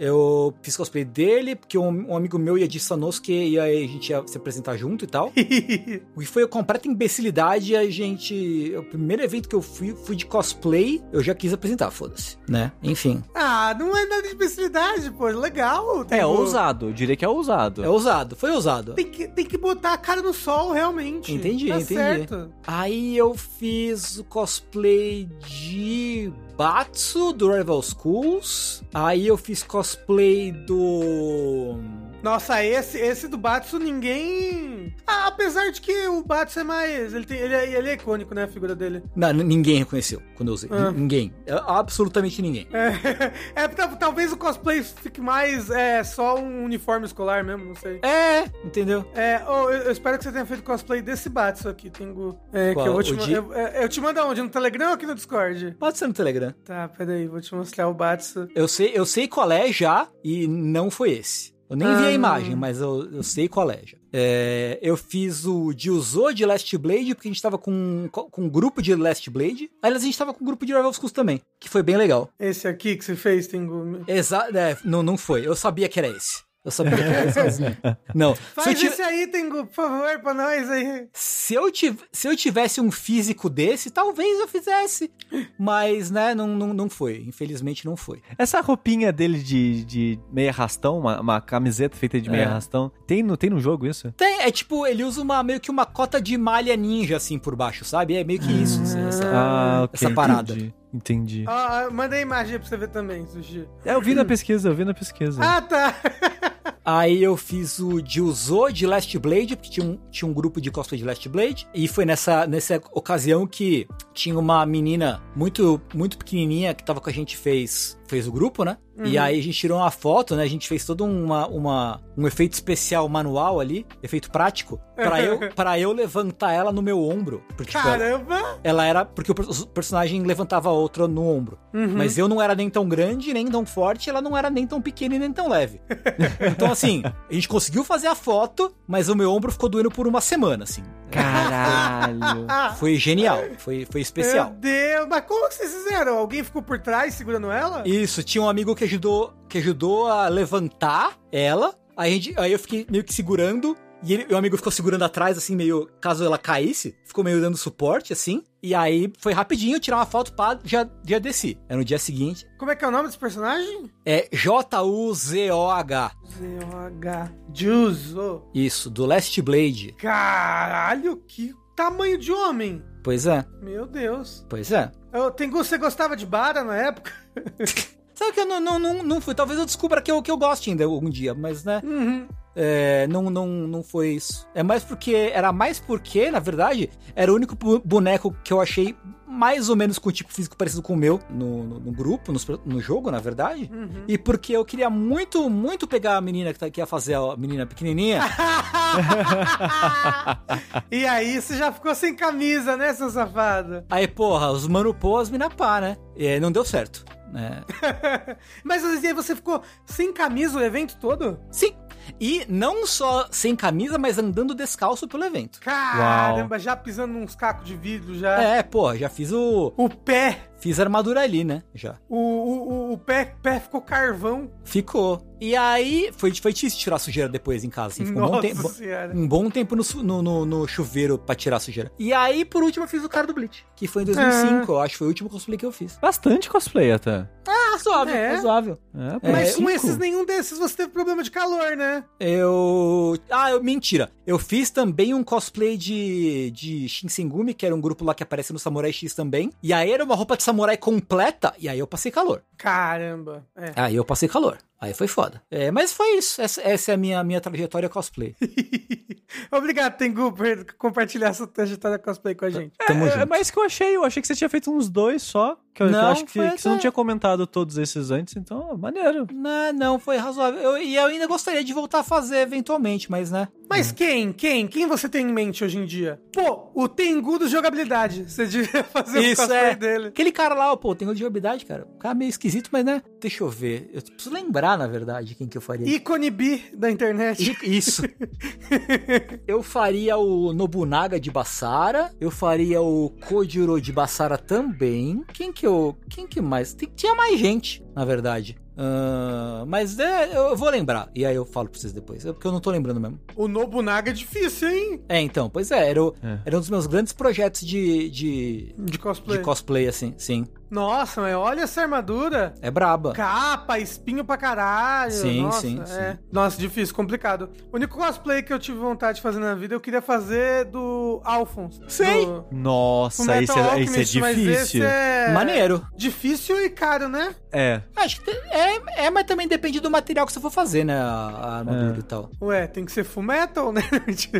Eu fiz cosplay dele, porque um, um amigo meu ia de Sanosuke e aí a gente ia se apresentar junto e tal. *laughs* E foi a completa imbecilidade. A gente. O primeiro evento que eu fui, fui de cosplay, eu já quis apresentar, foda-se. Né? Enfim. ah, não é nada de especialidade, pô. Legal. É Tem- ousado, eu diria que é ousado. É ousado, foi ousado. Tem que, tem que botar a cara no sol, realmente. Entendi, tá entendi. certo. Aí eu fiz o cosplay de Batsu do Rival Schools. Aí eu fiz cosplay do. Nossa, esse, esse do Batsu ninguém. Ah, apesar de que o Batsu é mais. Ele, tem, ele, é, ele é icônico, né? A figura dele. Não, ninguém reconheceu quando eu usei. Ah. Ninguém. É, Absolutamente ninguém. É, *laughs* é, tal- talvez o cosplay fique mais é, só um uniforme escolar mesmo, não sei. É, entendeu? É, oh, eu, eu espero que você tenha feito cosplay desse Batsu aqui, Tengu. É, Qual? que eu vou te ma- eu, é, eu te mando aonde? No Telegram ou aqui no Discord? Pode ser no Telegram. Tá, peraí, vou te mostrar o Batsu. Eu sei, eu sei qual é já e não foi esse. Eu nem vi Ah. a imagem, mas eu, eu sei qual é já. É, eu fiz o Jiuzo de Last Blade, porque a gente tava com, com um grupo de Last Blade. Aliás, a gente tava com um grupo de Rival Schools também, que foi bem legal. Esse aqui que você fez, Tengu. Exa é, não, não foi. Eu sabia que era esse. Eu sabia que era mas não. Faz tive- esse aí, Tengu, por favor, pra nós aí. se, eu tiv- se eu tivesse um físico desse, talvez eu fizesse. Mas, né, não, não, não foi. Infelizmente não foi. Essa roupinha dele de, de meia rastão, uma, uma camiseta feita de meia É. rastão, tem no, tem no jogo isso? Tem, é tipo, ele usa uma, meio que uma cota de malha ninja, assim, por baixo, sabe? É meio que isso, assim, essa, Ah, ok. essa parada. Entendi. entendi. Ah, manda a imagem pra você ver também, Sushi. É, eu vi na pesquisa, eu vi na pesquisa. Ah, tá. *laughs* Aí eu fiz o Jiuzo de Last Blade, porque tinha um, tinha um grupo de cosplay de Last Blade. E foi nessa, nessa ocasião que tinha uma menina muito, muito pequenininha que tava com a gente, fez, fez o grupo, né? E aí a gente tirou uma foto, né? A gente fez todo uma, uma, um efeito especial manual ali, efeito prático, pra eu, *laughs* pra eu levantar ela no meu ombro. Porque, tipo, ela, Caramba! ela era. Porque o per- o personagem levantava a outra no ombro. Uhum. Mas eu não era nem tão grande, nem tão forte, ela não era nem tão pequena e nem tão leve. *laughs* então, assim, a gente conseguiu fazer a foto, mas o meu ombro ficou doendo por uma semana, assim. Caralho. *laughs* Foi genial, foi, foi especial. Meu Deus, mas como que vocês fizeram? Alguém ficou por trás segurando ela? Isso, tinha um amigo que ajudou, que ajudou a levantar ela. Aí, a gente- aí eu fiquei meio que segurando. E ele, meu amigo ficou segurando atrás, assim, meio. Caso ela caísse, ficou meio dando suporte, assim. E aí foi rapidinho tirar uma foto, pá, já, já desci. É no dia seguinte. Como é que é o nome desse personagem? É J-U-Z-O-H. Z-O-H. Juzo. Isso, do Last Blade. Caralho, que tamanho de homem. Pois é, Meu Deus. pois é. Eu, tem, você gostava de Bara na época? *laughs* Sabe que eu não, não, não, não fui. Talvez eu descubra que eu, que eu goste ainda algum dia, mas né. Uhum. É, não, não, não foi isso. É mais porque. Era mais porque, na verdade, era o único boneco que eu achei mais ou menos com o tipo físico parecido com o meu no, no, no grupo, pro- no, jogo, na verdade. Uhum. E porque eu queria muito, muito pegar a menina que, tá, que ia fazer a menina pequenininha. *laughs* e aí, você já ficou sem camisa, né, seu safado? Aí, porra, os mano pô, as mina pá, né? E aí não deu certo. Né? *laughs* Mas aí você ficou sem camisa o evento todo? Sim. E não só sem camisa, mas andando descalço pelo evento. Caramba, já pisando nos cacos de vidro já. É, porra, já fiz o. O pé, Fiz a armadura ali, né? Já. o, o, o- o pé, pé ficou carvão. Ficou. E aí, foi, foi difícil tirar a sujeira depois em casa, assim. Ficou um bom Nossa tempo. senhora. Um bom tempo no, no, no- no chuveiro pra tirar a sujeira. E aí, por último, eu fiz o cara do Bleach. Que foi em 2005, eu acho. Foi o último cosplay que eu fiz. Bastante cosplay até. Ah, suave, É? razoável. É, É, Mas com esses, nenhum desses você teve problema de calor, né? Eu. Ah, eu, mentira. Eu fiz também um cosplay de, de Shinsengumi, que era um grupo lá que aparece no Samurai X também. E aí era uma roupa de samurai completa, e aí eu passei calor. Caramba. É. Aí eu passei calor. Aí foi foda. É, mas foi isso. Essa, essa é a minha, minha trajetória cosplay. *laughs* Obrigado, Tengu, por compartilhar essa trajetória cosplay com a gente. Tamo É, junto. é mais que eu achei. Eu achei que você tinha feito uns dois só. Que eu, que eu Não, acho que, foi que você não tinha comentado todos esses antes, então, maneiro. Não, não, foi razoável. Eu- e eu ainda gostaria de voltar a fazer eventualmente, mas né. Mas quem? Quem? Quem você tem em mente hoje em dia? Pô, o Tengu do jogabilidade. Você devia *laughs* fazer Isso o cosplay é. dele. Aquele cara lá, pô, tem de jogabilidade, cara. O cara é meio esquisito, mas né. Deixa eu ver. Eu preciso lembrar, na verdade, quem que eu faria. Ícone B da internet. I- Isso. *laughs* eu faria o Nobunaga de Basara. Eu faria o Kojuro de Basara também. Quem que eu. Quem que mais? Tem- tinha mais gente, na verdade. Ah, mas é, eu vou lembrar. E aí eu falo pra vocês depois. é Porque eu não tô lembrando mesmo. O Nobunaga é difícil, hein? É, então, pois é, era, o- É. era um dos meus grandes projetos de, de, De cosplay. de cosplay, assim, sim. Nossa, mas olha essa armadura. É braba. Capa, espinho pra caralho. Sim, Nossa, sim, é. sim. Nossa, difícil, complicado. O único cosplay que eu tive vontade de fazer na vida, eu queria fazer do Alphonse. Sei. Do Nossa, esse é, esse é Alchemist, mas esse difícil. é... Maneiro. Difícil e caro, né? É. Acho que é, é, mas também depende do material que você for fazer, né? A, a armadura É. e tal. Ué, tem que ser full metal, né? *laughs*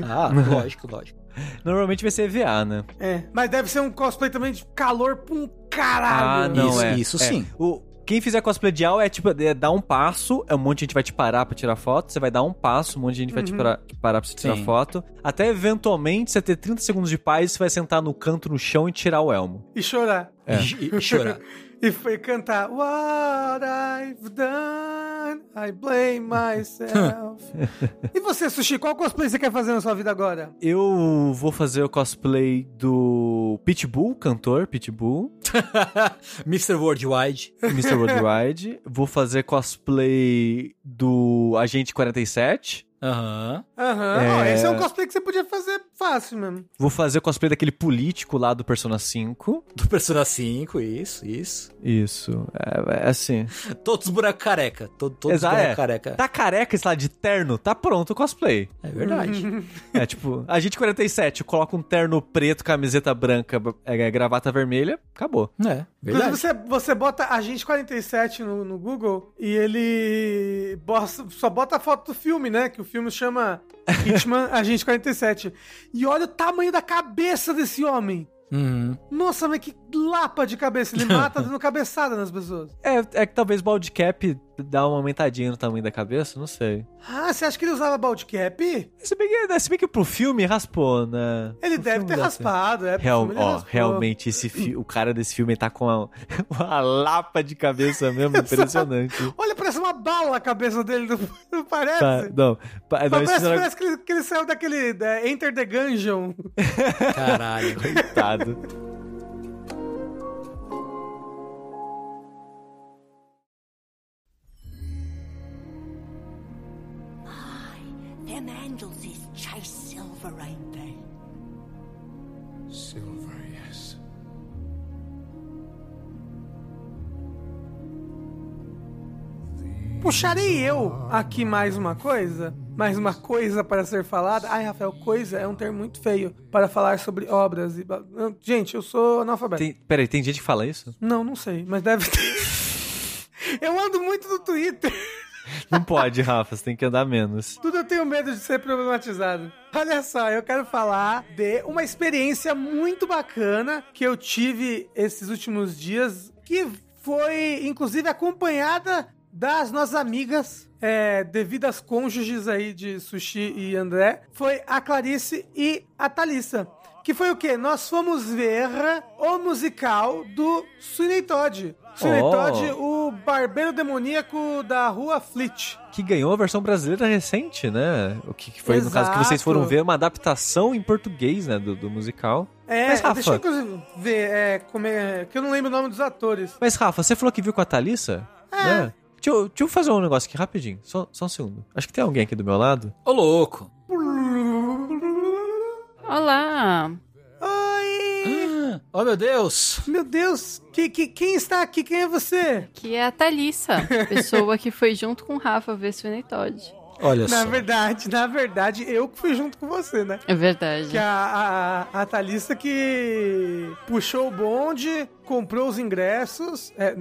Ah, lógico, lógico. Normalmente vai ser EVA, né? é. Mas deve ser um cosplay também de calor pra um Ah, caralho. não, Isso- é. isso é. sim. O, quem fizer cosplay de Al é tipo, é dar um passo, é um monte de gente vai te parar pra tirar foto, você vai dar um passo, um monte de gente vai te parar, te parar pra você tirar Sim. foto, até eventualmente você ter 30 segundos de paz e você vai sentar no canto no chão e tirar o elmo. E chorar. É. E, e chorar. *laughs* E foi cantar What I've done, I blame myself. *laughs* e você, Sushi, qual cosplay você quer fazer na sua vida agora? Eu vou fazer o cosplay do Pitbull, cantor Pitbull, *laughs* Mr. Worldwide. Mr. Worldwide. *laughs* vou fazer cosplay do Agente 47. Aham. Aham, É. ó, esse é um cosplay que você podia fazer fácil mesmo. Vou fazer o cosplay daquele político lá do Persona 5. Do Persona 5, isso, isso. Isso, é, é assim. Todos os bonecos careca. to- Todos os Exato, bonecos é. careca. Tá careca esse lá de terno, tá pronto o cosplay. É verdade. *laughs* É tipo, Agente 47, coloca um terno preto, camiseta branca, é, gravata vermelha, acabou. é, verdade. você, você bota Agente 47 no, no Google e ele bosta- só bota a foto do filme, né? Que o filme chama Hitman Agente 47. E olha o tamanho da cabeça desse homem. Uhum. Nossa, mas que lapa de cabeça. Ele *laughs* mata dando cabeçada nas pessoas. É, é que talvez Bald Dá uma aumentadinha no tamanho da cabeça, não sei. Ah, você acha que ele usava bald cap? Se bem que, se bem que pro filme raspou, né? Ele Pro deve ter raspado, é. Real, ó, raspou. realmente esse fi- o cara desse filme tá com uma, *laughs* uma lapa de cabeça mesmo, *laughs* impressionante. Olha, parece uma bala a cabeça dele, não, *laughs* não parece? Tá, não, pa- não, parece, era- parece que, ele, que ele saiu daquele é, Enter the Gungeon. Caralho. coitado. Them handles is chase silver, ain't they? Silver, yes. Puxarei eu aqui mais uma coisa, mais uma coisa para ser falada. Ai, Rafael, coisa é um termo muito feio para falar sobre obras e. Não, Gente, eu sou analfabeto. Tem, peraí, tem gente que fala isso? Não, não sei, mas deve ter. *laughs* Eu ando muito no Twitter. Não pode, Rafa, você tem que andar menos. Tudo eu tenho medo de ser problematizado. Olha só, eu quero falar de uma experiência muito bacana que eu tive esses últimos dias, que foi, inclusive, acompanhada das nossas amigas, é, devidas cônjuges aí de Sushi e André, foi a Clarice e a Thalissa. Que foi o quê? Nós fomos ver o musical do Sweeney Todd. Sweeney Oh. Todd, o barbeiro demoníaco da rua Fleet. Que ganhou a versão brasileira recente, né? O que foi, no caso, que vocês Exato. foram ver, uma adaptação em português, né, do, do musical. É, Mas, Rafa- deixa eu ver, é, como é, que eu não lembro o nome dos atores. Mas, Rafa, você falou que viu com a Thalissa? É. Né? Deixa eu, deixa eu fazer um negócio aqui rapidinho, só, só um segundo. Acho que tem alguém aqui do meu lado. Ô, louco. Olá! Oh, meu Deus. Meu Deus, que, que, quem está aqui? Quem é você? Que é a Thalissa, *laughs* pessoa que foi junto com o Rafa ver Sweeney Todd. Olha Na só. verdade, na verdade, eu que fui junto com você, né? É verdade. Que a, a, a Thalissa que puxou o bonde, comprou os ingressos. É,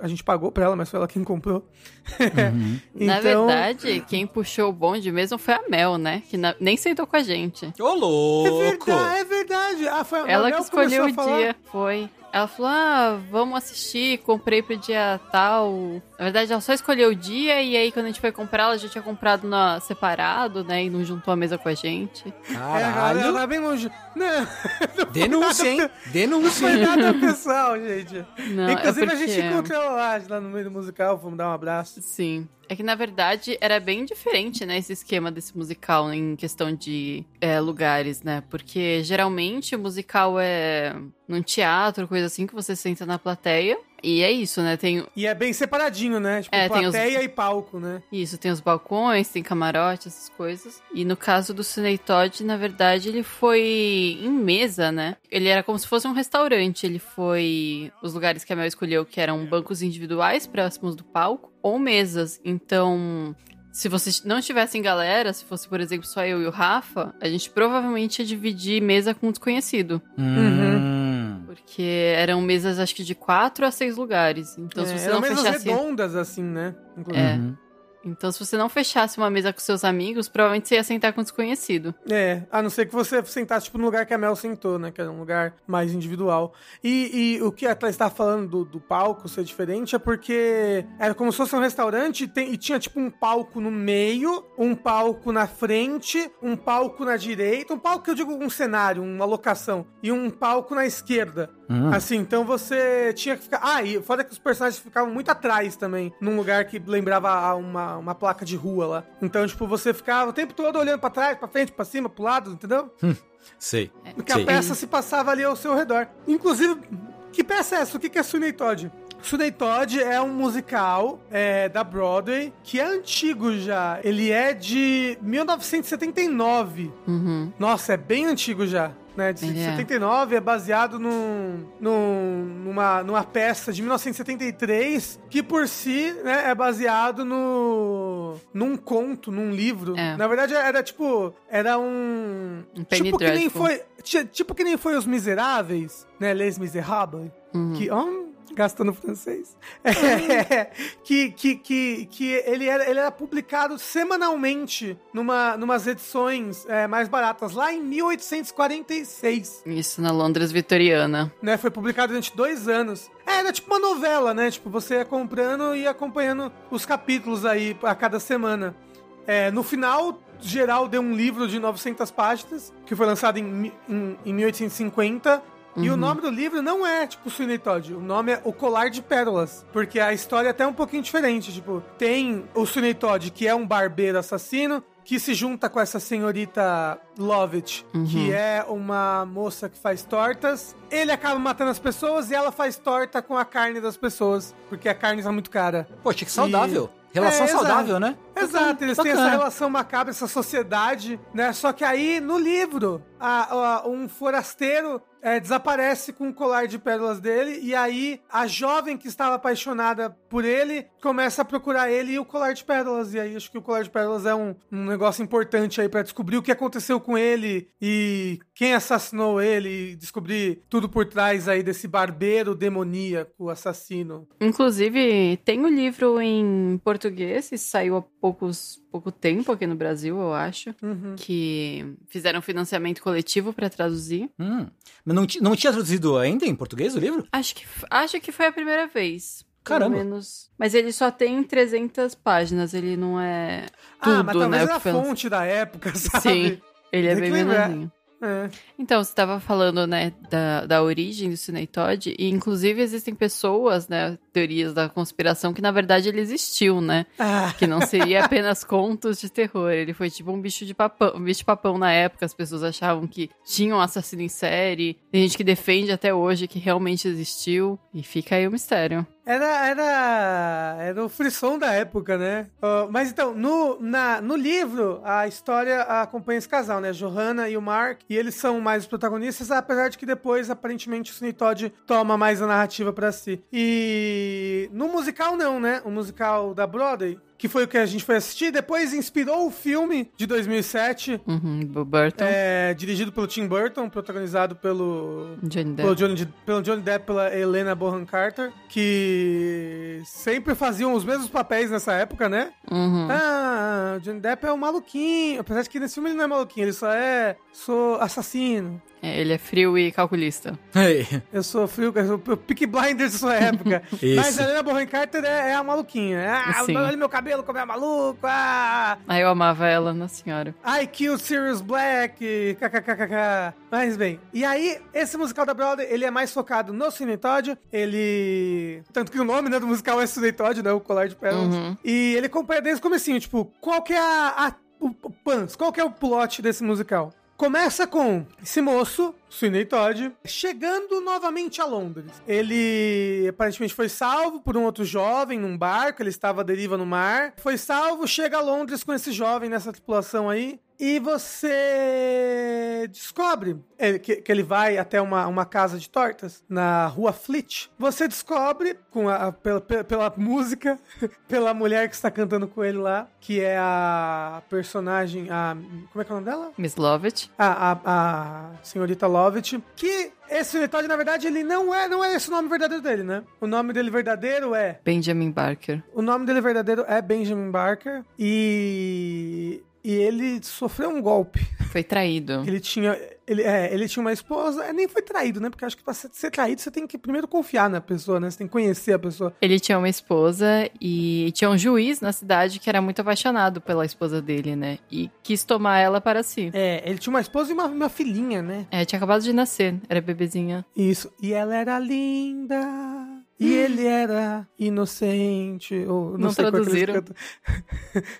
a gente pagou pra ela, mas foi ela quem comprou. *laughs* Na Então, verdade, quem puxou o bonde mesmo foi a Mel, né? Que na- nem sentou com a gente. Ô, É louco. verdade, é verdade. Ah, foi a Ela Mabel que escolheu o falar. dia. Foi. Ela falou: ah, vamos assistir, comprei pro dia tal. Na verdade, ela só escolheu o dia e aí quando a gente foi comprar, ela já tinha comprado na, separado, né? E não juntou a mesa com a gente. É, a galera Caralho. tá bem longe. Não, Denúncia, hein? Denúncia. não foi *laughs* nada pessoal, gente. Não, Inclusive, é a gente porque- encontrou lá, lá no meio do musical, vamos dar um abraço. Sim. É que, na verdade, era bem diferente, né, esse esquema desse musical em questão de é, lugares, né? Porque, geralmente, o musical é num teatro, coisa assim, que você senta na plateia. E é isso, né? Tem E é bem separadinho, né? Tipo, É, tem os- plateia e palco, né? isso, tem os balcões, tem camarote, essas coisas. E no caso do Cine Todd, na verdade, ele foi em mesa, né? Ele era como se fosse um restaurante. Ele foi os lugares que a Mel escolheu, que eram bancos individuais próximos do palco, ou mesas. Então, se vocês não tivessem galera, se fosse, por exemplo, só eu e o Rafa, a gente provavelmente ia dividir mesa com um desconhecido. Hum. Porque eram mesas, acho que de quatro a seis lugares. Então, se É, você eram não mesas fechasse. redondas, assim, né? Inclusive. É. Uhum. Então, se você não fechasse uma mesa com seus amigos, provavelmente você ia sentar com um desconhecido. É, a não ser que você sentasse, tipo, no lugar que a Mel sentou, né? Que era um lugar mais individual. E, e o que a Thaís estava falando do, do palco ser diferente é porque era como se fosse um restaurante e, tem- e tinha, tipo, um palco no meio, um palco na frente, um palco na direita, um palco eu digo um cenário, uma locação, e um palco na esquerda. Hum. Assim, então você tinha que ficar. Ah, e foda que os personagens ficavam muito atrás também, num lugar que lembrava a uma, uma placa de rua lá. Então, tipo, você ficava o tempo todo olhando pra trás, pra frente, pra cima, pro lado, entendeu? Sei. Porque Sei. a peça se passava ali ao seu redor. Inclusive, que peça é essa? O que que é Sweeney Todd? Sweeney Todd é um musical é, da Broadway que é antigo já. Ele é de 1979. Uhum. Nossa, é bem antigo já. Né, de é. 79 é baseado num, num- numa, numa peça de 1973 que por si né, é baseado no num conto, num livro. É. Na verdade era tipo era um Um tipo que nem foi ti- tipo que nem foi os Miseráveis, né, Les Miserables, Uhum. que oh, gastando francês. É, *laughs* que, que, que, que ele, era, ele era publicado semanalmente numa, numas edições é, mais baratas, lá em 1846. Isso na Londres vitoriana. Né? Foi publicado durante dois anos. É, era tipo uma novela, né? Tipo, você ia comprando e ia acompanhando os capítulos aí a cada semana. É, no final, geral, deu um livro de 900 páginas, que foi lançado em, em, em 1850. E o nome do livro não é, tipo, Sweeney Todd. O nome é O Colar de Pérolas. Porque a história é até um pouquinho diferente. Tipo, tem o Sweeney Todd, que é um barbeiro assassino, que se junta com essa senhorita Lovett, que é uma moça que faz tortas. Ele acaba matando as pessoas e ela faz torta com a carne das pessoas, porque a carne tá muito cara. Poxa, que saudável. E- Relação É, exato. saudável, né? Exato, eles têm essa relação macabra, essa sociedade, né? Só que aí, no livro, a- a- um forasteiro é, desaparece com o colar de pérolas dele, e aí a jovem que estava apaixonada por ele começa a procurar ele e o colar de pérolas. E aí acho que o colar de pérolas é um, um negócio importante aí pra descobrir o que aconteceu com ele e quem assassinou ele, e descobrir tudo por trás aí desse barbeiro demoníaco, assassino. Inclusive, tem o livro em português, e saiu há poucos, pouco tempo aqui no Brasil, eu acho. Uhum. Que fizeram financiamento coletivo pra traduzir. Hum. Mas não, não tinha traduzido ainda em português o livro? Acho que, acho que foi a primeira vez. Caramba. Menos. Mas ele só tem 300 páginas, ele não é tudo, ah, mas talvez né? o era a fonte da época, *laughs* sabe? Sim, ele é bem menorzinho. É. Então, você estava falando, né, da, da origem do Cine Todd, e inclusive existem pessoas, né, teorias da conspiração, que na verdade ele existiu, né? Ah, Que não seria apenas *laughs* contos de terror. Ele foi tipo um bicho de papão, um bicho de papão na época. As pessoas achavam que tinha um assassino em série. Tem gente que defende até hoje que realmente existiu. E fica aí o mistério. Era, era, era o frisson da época, né? Ah, mas então, no, na, no livro, a história acompanha esse casal, né? Johanna e o Mark. E eles são mais os protagonistas, apesar de que depois, aparentemente, o Sweeney Todd toma mais a narrativa pra si. E no musical, não, né? O musical da Broadway, que foi o que a gente foi assistir, depois inspirou o filme de 2007, Uhum, Burton, é, dirigido pelo Tim Burton, protagonizado pelo Johnny pelo Depp. Johnny, pelo Johnny Depp pela Helena Bonham Carter, que sempre faziam os mesmos papéis nessa época, né? Uhum. Ah, o Johnny Depp é um maluquinho, apesar de que nesse filme ele não é maluquinho, ele só é sou assassino. É, ele é frio e calculista. Ei. Eu sou frio, eu sou Peak Blinders da sua época. *laughs* Isso. Mas a Helena Bonham Carter é, é a maluquinha. Ah, Sim. olha meu cabelo como é maluco. Ah, Aí eu amava ela, Nossa Senhora. I Kill Sirius Black, kkkk. Mas bem, e aí, esse musical da Broadway, ele é mais focado no Cine Todd, ele... Tanto que o nome né, do musical é Cine Todd, né, o Colar de Pérolas. Uhum. E ele acompanha desde o comecinho, tipo, qual que é a... a o, o pans, qual que é o plot desse musical? Começa com esse moço, Sweeney Todd, chegando novamente a Londres. Ele aparentemente foi salvo por um outro jovem num barco, ele estava à deriva no mar. Foi salvo, chega a Londres com esse jovem nessa tripulação aí. E você descobre ele- que, que ele vai até uma, uma casa de tortas na rua Fleet. Você descobre, com a, pela, pela, pela música, *laughs* pela mulher que está cantando com ele lá, que é a personagem. A, como é que é o nome dela? Miss Lovett. a, a, a senhorita Lovett, que esse Unitod, na verdade, ele não é, não é esse o nome verdadeiro dele, né? O nome dele verdadeiro é. Benjamin Barker. O nome dele verdadeiro é Benjamin Barker e. E ele sofreu um golpe. Foi traído. Ele tinha. Ele, é, ele tinha uma esposa. é, Nem foi traído, né? Porque acho que pra ser, ser traído você tem que primeiro confiar na pessoa, né? Você tem que conhecer a pessoa. Ele tinha uma esposa e tinha um juiz na cidade que era muito apaixonado pela esposa dele, né? E quis tomar ela para si. É, ele tinha uma esposa e uma, uma filhinha, né? É, tinha acabado de nascer, era bebezinha. Isso. E ela era linda. E ele era inocente. Ou não, Não sei qual traduziram. cantam.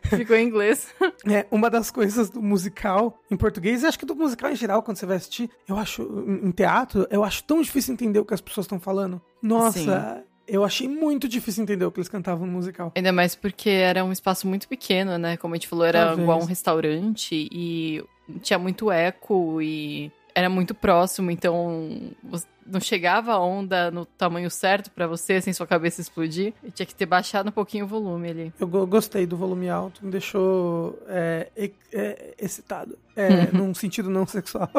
*laughs* Ficou em inglês. É, uma das coisas do musical em português, e acho que do musical em geral, quando você vai assistir, eu acho, em teatro, eu acho tão difícil entender o que as pessoas estão falando. Nossa, eu achei muito difícil entender o que eles cantavam no musical. Ainda mais porque era um espaço muito pequeno, né? Como a gente falou, era Talvez. igual um restaurante e tinha muito eco e era muito próximo, então não chegava a onda no tamanho certo pra você, sem sua cabeça explodir. E tinha que ter baixado um pouquinho o volume ali. Eu go- gostei do volume alto, me deixou é, é, excitado. É, num sentido não *laughs* sexual.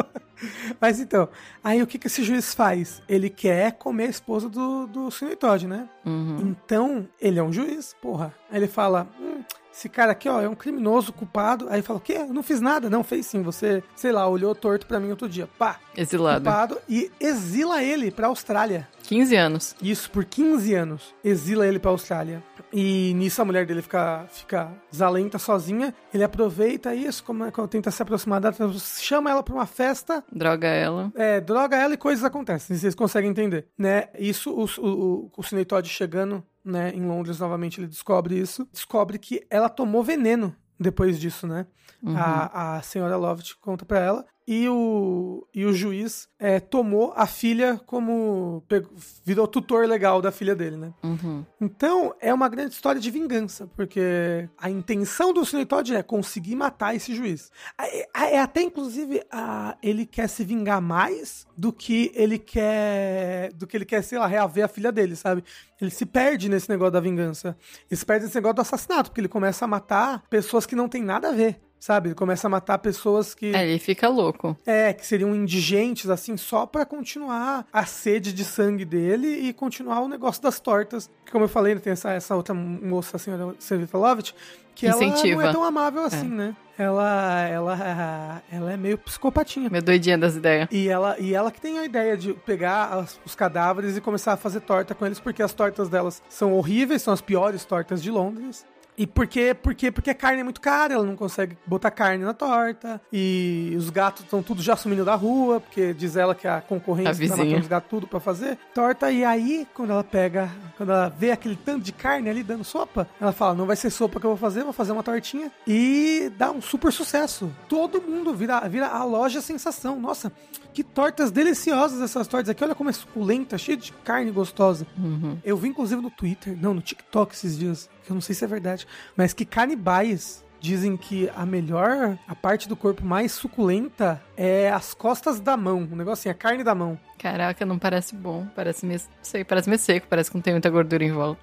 Mas então, aí o que, que esse juiz faz? Ele quer comer a esposa do, do Todd, né? Uhum. Então, ele é um juiz, porra. Aí ele fala: hum, esse cara aqui, ó, é um criminoso culpado. Aí fala: o quê? Eu não fiz nada. Não, fez sim. Você, sei lá, olhou torto pra mim outro dia. Pá, Exilado. culpado. E exila ele pra Austrália. 15 anos. Isso por 15 anos. Exila ele pra Austrália. E nisso a mulher dele fica, fica desalenta sozinha. Ele aproveita isso, como, como tenta se aproximar dela, chama ela pra uma festa Droga ela. é, droga ela e coisas acontecem, vocês conseguem entender, né? Isso, o, o, o, o Sidney Todd chegando, né, em Londres novamente, ele descobre isso. Descobre que ela tomou veneno depois disso, né? A, a senhora Lovett conta pra ela. E o, e o juiz é, tomou a filha como... pegou- virou tutor legal da filha dele, né? Uhum. Então, é uma grande história de vingança, porque a intenção do Sidney Todd é conseguir matar esse juiz. É, até, inclusive, a- ele quer se vingar mais do que ele quer, do que ele quer, sei lá, reaver a filha dele, sabe? Ele se perde nesse negócio da vingança. Ele se perde nesse negócio do assassinato, porque ele começa a matar pessoas que não tem nada a ver, sabe? Ele começa a matar pessoas que... É, ele fica louco. É, que seriam indigentes, assim, só pra continuar a sede de sangue dele e continuar o negócio das tortas. Que, como eu falei, tem essa, essa outra moça, a senhora Lovett, que ela Incentiva. não é tão amável assim, né? Ela, ela, ela é meio psicopatinha. Meio doidinha das ideias. E ela, e ela que tem a ideia de pegar as- os cadáveres e começar a fazer torta com eles, porque as tortas delas são horríveis, são as piores tortas de Londres. E por quê? Porque, porque a carne é muito cara, ela não consegue botar carne na torta. E os gatos estão tudo já sumindo da rua, porque diz ela que a concorrência A tá matando os gatos tudo pra fazer torta. E aí, quando ela pega, quando ela vê aquele tanto de carne ali dando sopa, ela fala: não vai ser sopa que eu vou fazer, vou fazer uma tortinha. E dá um super sucesso. Todo mundo vira, vira a loja sensação. Nossa, que tortas deliciosas essas tortas aqui. Olha como é suculenta, cheia de carne gostosa. Uhum. Eu vi inclusive no Twitter, não, no TikTok esses dias, eu não sei se é verdade, mas que canibais dizem que a melhor, a parte do corpo mais suculenta é as costas da mão, o negócio assim, a carne da mão. Caraca, não parece bom. Parece meio, sei, parece meio seco, parece que não tem muita gordura em volta.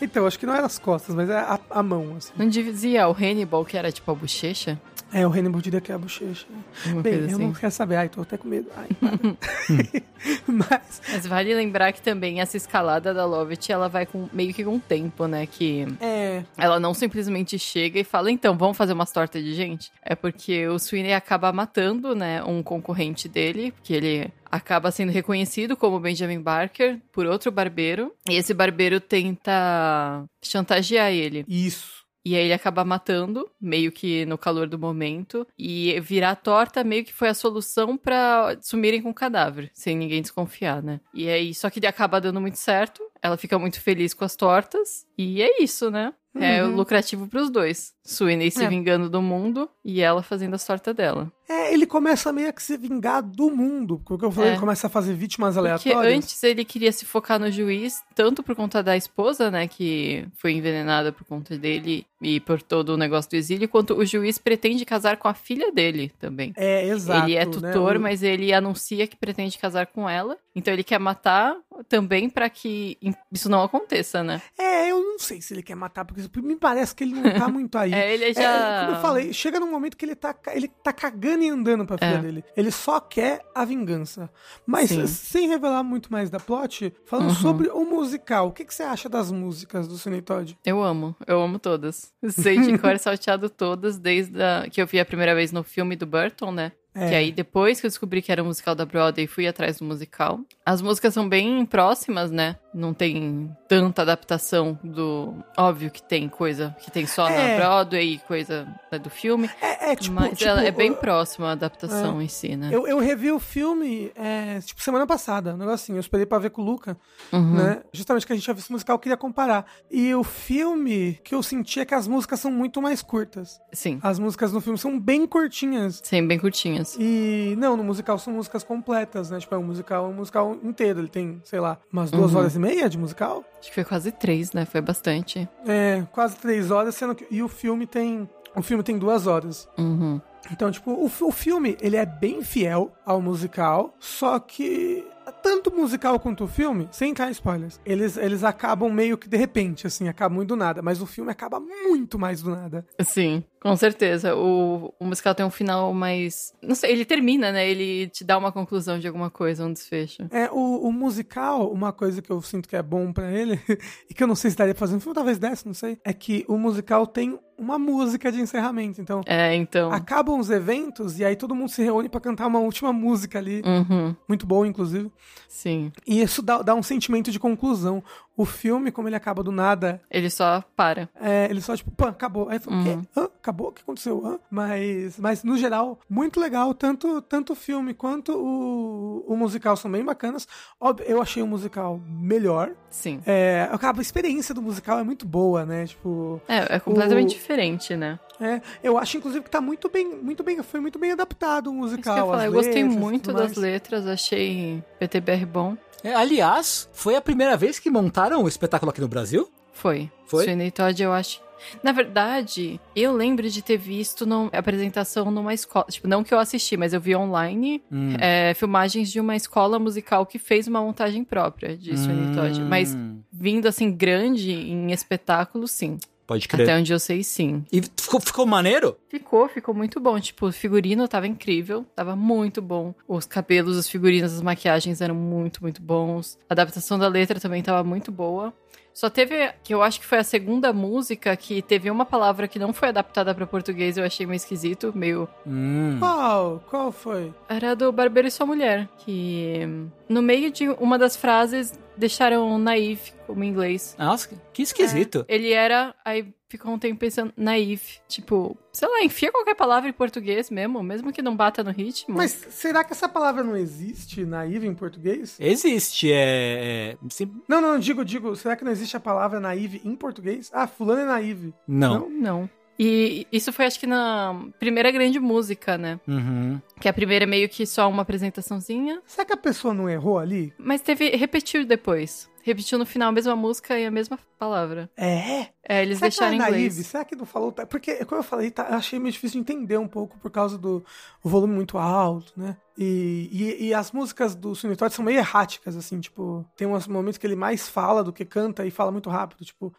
Então, acho que não era as costas, mas é a, a mão, assim. Não dizia o Hannibal que era tipo a bochecha? É, o Hannibal diria que é a bochecha. Uma Bem, eu assim. não quero saber, ai, tô até com medo. Ai, *laughs* *laughs* mas, Mas vale lembrar que também essa escalada da Lovett, ela vai com meio que com tempo, né? Que é, ela não simplesmente chega e fala, então, vamos fazer umas tortas de gente? É porque o Sweeney acaba matando, né, um concorrente dele, que ele acaba sendo reconhecido como Benjamin Barker por outro barbeiro. E esse barbeiro tenta chantagear ele. isso. E aí ele acaba matando, meio que no calor do momento. E virar a torta meio que foi a solução pra sumirem com o cadáver, sem ninguém desconfiar, né? E aí, só que ele acaba dando muito certo. Ela fica muito feliz com as tortas. E é isso, né? É Uhum. lucrativo pros dois. Sweeney se É. vingando do mundo e ela fazendo as tortas dela. É, ele começa meio que se vingar do mundo, porque eu falei, É. ele começa a fazer vítimas Porque aleatórias. antes ele queria se focar no juiz, tanto por conta da esposa, né, que foi envenenada por conta dele e por todo o negócio do exílio, quanto o juiz pretende casar com a filha dele também. É, exato. ele é né? tutor, O- mas ele anuncia que pretende casar com ela. Então ele quer matar também pra que isso não aconteça, né? É, eu não sei se ele quer matar, porque me parece que ele não tá *laughs* muito aí. É, ele É, já. como eu falei, chega num momento que ele tá, ele tá cagando e andando pra filha É. dele. Ele só quer a vingança. Mas Sim. sem revelar muito mais da plot, falando Uhum. sobre o musical, o que, que você acha das músicas do Cine Todd? Eu amo, eu amo todas. Sei de *laughs* cor salteado todas, desde a... que eu vi a primeira vez no filme do Burton, né? É. Que aí, depois que eu descobri que era um musical da Broadway, fui atrás do musical. As músicas são bem próximas, né? Não tem tanta adaptação do. Óbvio que tem coisa que tem só É. na Broadway e coisa né, do filme. É, é, tipo, mas tipo, ela é bem eu- próxima a adaptação em si, né? Eu, eu revi o filme, é, tipo, semana passada, um negócio assim. Eu esperei pra ver com o Luca, Uhum. né? Justamente que a gente já viu esse musical, eu queria comparar. E o filme que eu senti é que as músicas são muito mais curtas. Sim. As músicas no filme são bem curtinhas. Sim, bem curtinhas. E não, no musical são músicas completas, né? Tipo, é um musical, um musical inteiro. Ele tem, sei lá, umas duas Uhum. horas e meia de musical. Acho que foi quase três, né? Foi bastante. É, quase três horas, sendo que. E o filme tem. O filme tem duas horas. Uhum. Então, tipo, o, o filme, ele é bem fiel ao musical, só que tanto o musical quanto o filme, sem cair spoilers, eles, eles acabam meio que de repente, assim, acabam muito do nada, mas o filme acaba muito mais do nada. Sim, Com certeza. O, o musical tem um final mais. Não sei, ele termina, né? Ele te dá uma conclusão de alguma coisa, um desfecho. É, o, o musical, uma coisa que eu sinto que é bom pra ele, *laughs* e que eu não sei se fazer um filme, talvez desse, não sei, é que o musical tem uma música de encerramento. Então, É, então. acabam os eventos e aí todo mundo se reúne pra cantar uma última música ali. Uhum, Muito boa, inclusive. sim. E isso dá, dá um sentimento de conclusão. O filme, como ele acaba do nada, Ele só para. é, ele só, tipo, pã, acabou. Aí fala, o Uhum. quê? Hã? Acabou? O que aconteceu? Hã? Mas, mas, no geral, muito legal. Tanto, tanto o filme quanto o, o musical são bem bacanas. Óbvio, eu achei o musical melhor. Sim. É, a experiência do musical é muito boa, né? Tipo, É, é completamente O- diferente, né? É, eu acho, inclusive, que tá muito bem, muito bem, foi muito bem adaptado o musical. eu, falar, as eu gostei letras e muito das mais. letras, achei PTBR bom. É, aliás, foi a primeira vez que montaram o espetáculo aqui no Brasil? Foi. Foi? Sweeney Todd, eu acho. Na verdade, eu lembro de ter visto numa apresentação numa escola. Tipo, não que eu assisti, mas eu vi online Hum. é, filmagens de uma escola musical que fez uma montagem própria de Sweeney Todd. Mas Hum, vindo assim, grande em espetáculo, sim. Pode crer. Até onde eu sei, sim. E ficou, ficou maneiro? Ficou, ficou muito bom. Tipo, o figurino tava incrível, tava muito bom. Os cabelos, os figurinos, as maquiagens eram muito, muito bons. A adaptação da letra também tava muito boa. Só teve, que eu acho que foi a segunda música que teve uma palavra que não foi adaptada pra português, eu achei meio esquisito, meio Hum. Qual? Qual foi? era do Barbeiro e Sua Mulher, que no meio de uma das frases deixaram naive como em inglês. Nossa, que esquisito. Ele era, aí ficou um tempo pensando naive, tipo, sei lá, enfia qualquer palavra em português mesmo, mesmo que não bata no ritmo. Mas será que essa palavra não existe naive em português? Existe, é. é sim- Não, não, digo, digo, será que não existe a palavra naive em português? Ah, fulano é naive. Não. Não. E isso foi, acho que, na primeira grande música, né? Uhum. Que a primeira é meio que só uma apresentaçãozinha. Será que a pessoa não errou ali? Mas teve. Repetiu depois. Repetiu no final a mesma música e a mesma palavra. É. É, eles Será deixaram que é inglês. naive? Será que não falou? Porque, como eu falei, tá, eu achei meio difícil de entender um pouco por causa do volume muito alto, né? E, e, e as músicas do Sweeney Todd são meio erráticas, assim, tipo, tem uns momentos que ele mais fala do que canta e fala muito rápido, tipo.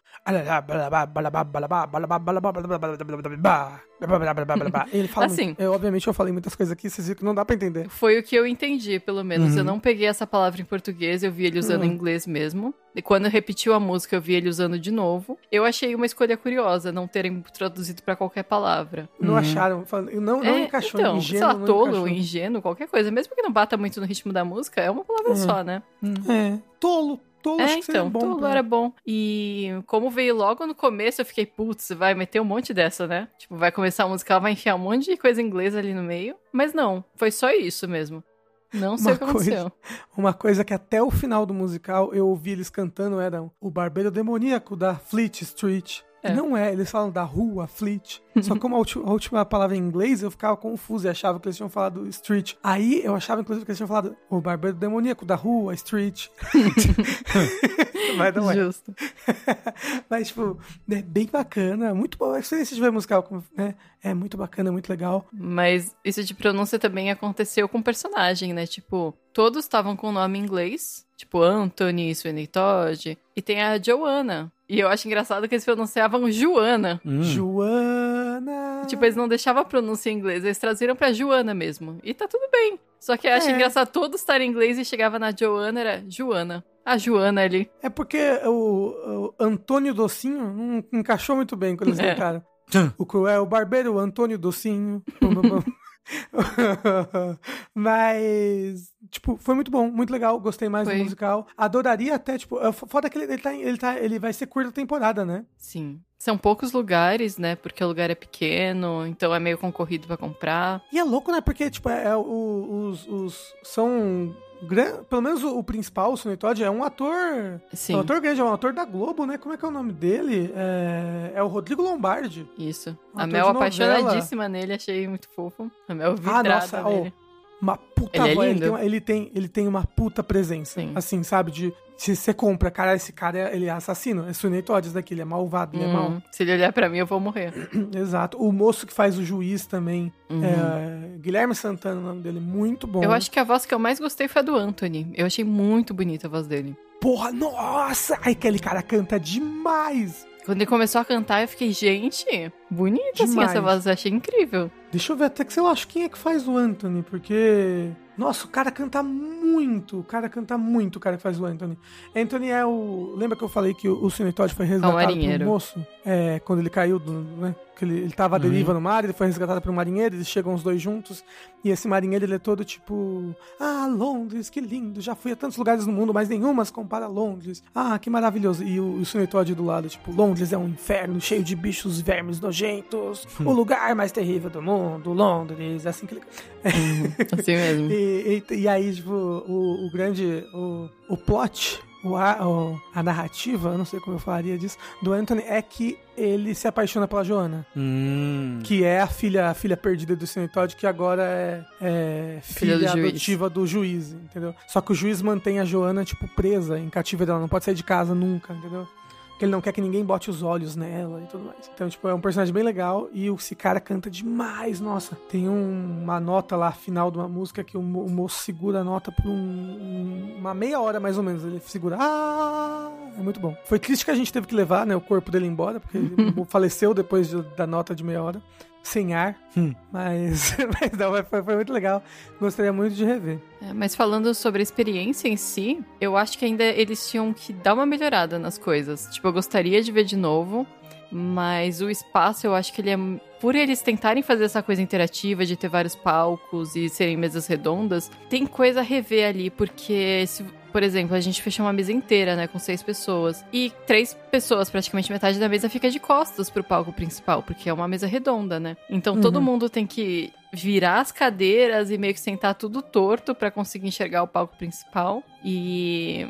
E ele fala Assim. muito. Eu, obviamente eu falei muitas coisas aqui, vocês viram que não dá pra entender. Foi o que eu entendi, pelo menos. Uhum. Eu não peguei essa palavra em português, eu vi ele usando em inglês mesmo. E quando repetiu a música, eu vi ele usando de novo. Eu achei uma escolha curiosa, não terem traduzido pra qualquer palavra. Não acharam, falando- não, não É, encaixou, então, ingênuo, sei lá, não tolo, encaixou. ingênuo, qualquer coisa. Mesmo que não bata muito no ritmo da música, é uma palavra só, né? É, tolo, tolo É, acho que seria então, bom. tolo pra- era bom. E como veio logo no começo, eu fiquei, putz, vai meter um monte dessa, né? Tipo, vai começar a musical, vai enfiar um monte de coisa inglesa ali no meio. Mas não, foi só isso mesmo. Não sei Uma o que aconteceu. Uma coisa que até o final do musical eu ouvi eles cantando era o Barbeiro Demoníaco da Fleet Street. É. Não é, eles falam da rua Fleet. Só como a, a última palavra em inglês, eu ficava confuso e achava que eles tinham falado Street. Aí eu achava, inclusive, que eles tinham falado o Barbeiro Demoníaco da rua Street. *laughs* Mas não é. Justo. *laughs* Mas, tipo, é bem bacana, muito bom. A experiência de ver musical né, é muito bacana, muito legal. Mas isso de pronúncia também aconteceu com o personagem, né? Tipo, todos estavam com o nome em inglês. Tipo, Anthony, Sweeney Todd. E tem a Joanna. E eu acho engraçado que eles pronunciavam Joana. Hum. Joana. Tipo, eles não deixavam a pronúncia em inglês, eles traziram pra Joana mesmo. E tá tudo bem. Só que eu acho É. engraçado todos estarem em inglês e chegava na Joana, era Joana. A Joana ali. É porque o, o Antônio Docinho não encaixou muito bem quando eles É. O cruel barbeiro, o Antônio Docinho. *laughs* *laughs* Mas, tipo, foi muito bom, muito legal. Gostei mais Foi. do musical. Adoraria até, tipo, é foda que ele, ele, tá, ele, tá, ele vai ser curta temporada, né? Sim. São poucos lugares, né? Porque o lugar é pequeno, então é meio concorrido pra comprar. E é louco, né? Porque, tipo, é, é os, os. São. Gran- Pelo menos o, o principal, o Sonny Todd, é um ator. Sim. É um ator grande, é um ator da Globo, né? Como é que é o nome dele? É, é o Rodrigo Lombardi. Isso. Um a Mel apaixonadíssima nele, achei muito fofo. A Mel vidrada Ah, nossa. Uma puta Ele é. Ele tem, ele, tem, ele tem uma puta presença. Sim. Assim, sabe? De. Se você compra, cara, esse cara é, ele é assassino. É esse daqui, ele é malvado, ele é mau. Hum, se ele olhar pra mim, eu vou morrer. *clears throat* Exato. O moço que faz o juiz também. Uhum. é, Guilherme Santana, o nome dele, muito bom. Eu acho que a voz que eu mais gostei foi a do Anthony. Eu achei muito bonita a voz dele. Porra, nossa! Ai, aquele cara canta demais! Quando ele começou a cantar, eu fiquei, gente, bonita assim essa voz, eu achei incrível. Deixa eu ver até que eu acho quem é que faz o Anthony, porque. Nossa, o cara canta muito. O cara canta muito, o cara que faz o Anthony. Anthony é o. Lembra que eu falei que o, o Cine Todd foi resgatado por um marinheiro. moço? É, quando ele caiu, do, né? Que ele, ele tava à deriva no mar, ele foi resgatado por um marinheiro, eles chegam os dois juntos. E esse marinheiro, ele é todo tipo. Ah, Londres, que lindo. Já fui a tantos lugares no mundo, mas nenhuma se compara a Londres. Ah, que maravilhoso. E o, o Todd do lado, tipo, Londres é um inferno cheio de bichos vermes nojentos. *laughs* o lugar mais terrível do mundo, Londres. É assim que ele. *laughs* Assim mesmo. E, e, e aí, tipo, o, o grande. O, o plot, o, a, o- a narrativa, não sei como eu falaria disso, do Anthony é que ele se apaixona pela Joana. Hum. Que é a filha, a filha perdida do Cine Todd, que agora é, é Filha filha, do adotiva do juiz, entendeu? Só que o juiz mantém a Joana, tipo, presa em cativeiro, ela não pode sair de casa nunca, entendeu? Porque ele não quer que ninguém bote os olhos nela e tudo mais. Então, tipo, é um personagem bem legal e esse cara canta demais, nossa. Tem um- uma nota lá, final de uma música, que o, o moço segura a nota por um- um- uma meia hora mais ou menos. Ele segura. Ah! É muito bom. Foi triste que a gente teve que levar, né, o corpo dele embora, porque ele *laughs* faleceu depois de- da nota de meia hora. Sem ar, Hum. mas, *laughs* mas não, foi, foi muito legal. Gostaria muito de rever. É, mas falando sobre a experiência em si, eu acho que ainda eles tinham que dar uma melhorada nas coisas. Tipo, eu gostaria de ver de novo, mas o espaço eu acho que ele é. Por eles tentarem fazer essa coisa interativa de ter vários palcos e serem mesas redondas, tem coisa a rever ali, porque se. Por exemplo, a gente fechou uma mesa inteira, né, com seis pessoas. E três pessoas, praticamente metade da mesa, fica de costas pro palco principal, porque é uma mesa redonda, né? Então todo Uhum. mundo tem que virar as cadeiras e meio que sentar tudo torto pra conseguir enxergar o palco principal. E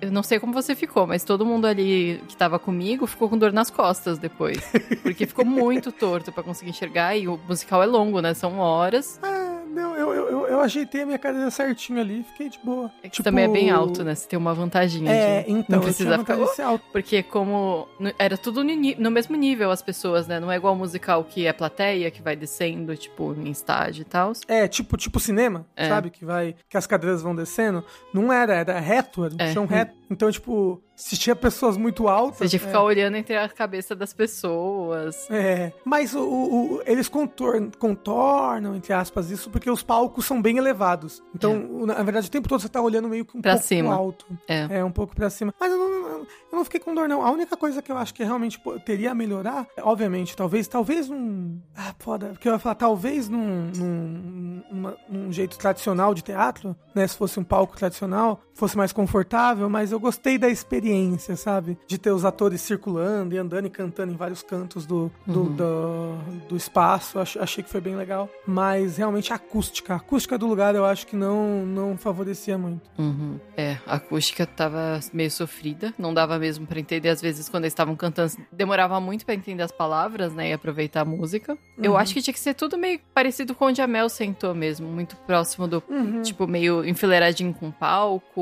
eu não sei como você ficou, mas todo mundo ali que tava comigo ficou com dor nas costas depois. *laughs* Porque ficou muito torto pra conseguir enxergar e o musical é longo, né? São horas. Ah, não, eu, eu, eu, ajeitei a minha cadeira certinho ali, fiquei de boa. É que Tipo, também é bem alto, né? Você tem uma vantaginha É, de então, não precisar ficar. de ser alto. Porque como era tudo no, mesmo nível as pessoas, né? Não é igual musical que é plateia, que vai descendo, tipo, em estágio e tal. É, tipo, tipo cinema, É. sabe? Que vai. Que as cadeiras vão descendo. Não era, era reto, era um É. chão reto. Então, tipo, se tinha pessoas muito altas. Você tinha que é, ficar olhando entre a cabeça das pessoas. É, mas o, o- eles contor- contornam, entre aspas, isso porque os palcos são bem elevados. Então, o- na verdade, o tempo todo você tá olhando meio que um É. Pra pouco cima. alto. É. É, um pouco pra cima. Mas eu não, eu- não fiquei com dor, não. A única coisa que eu acho que realmente teria a melhorar, obviamente, talvez, talvez num. Ah, foda. Porque eu ia falar, talvez num, num, num jeito tradicional de teatro, né? Se fosse um palco tradicional, fosse mais confortável, mas eu gostei da experiência, sabe? De ter os atores circulando e andando e cantando em vários cantos do, do, do, do espaço. Ach- achei que foi bem legal. Mas realmente a acústica. A acústica do lugar eu acho que não, não favorecia muito. Uhum. É, a acústica tava meio sofrida, não dava mesmo pra entender. Às vezes, quando eles estavam cantando, demorava muito pra entender as palavras, né? E aproveitar a música. Eu Uhum. acho que tinha que ser tudo meio parecido com onde a Mel sentou mesmo, muito próximo do. Uhum. Tipo, meio enfileiradinho com o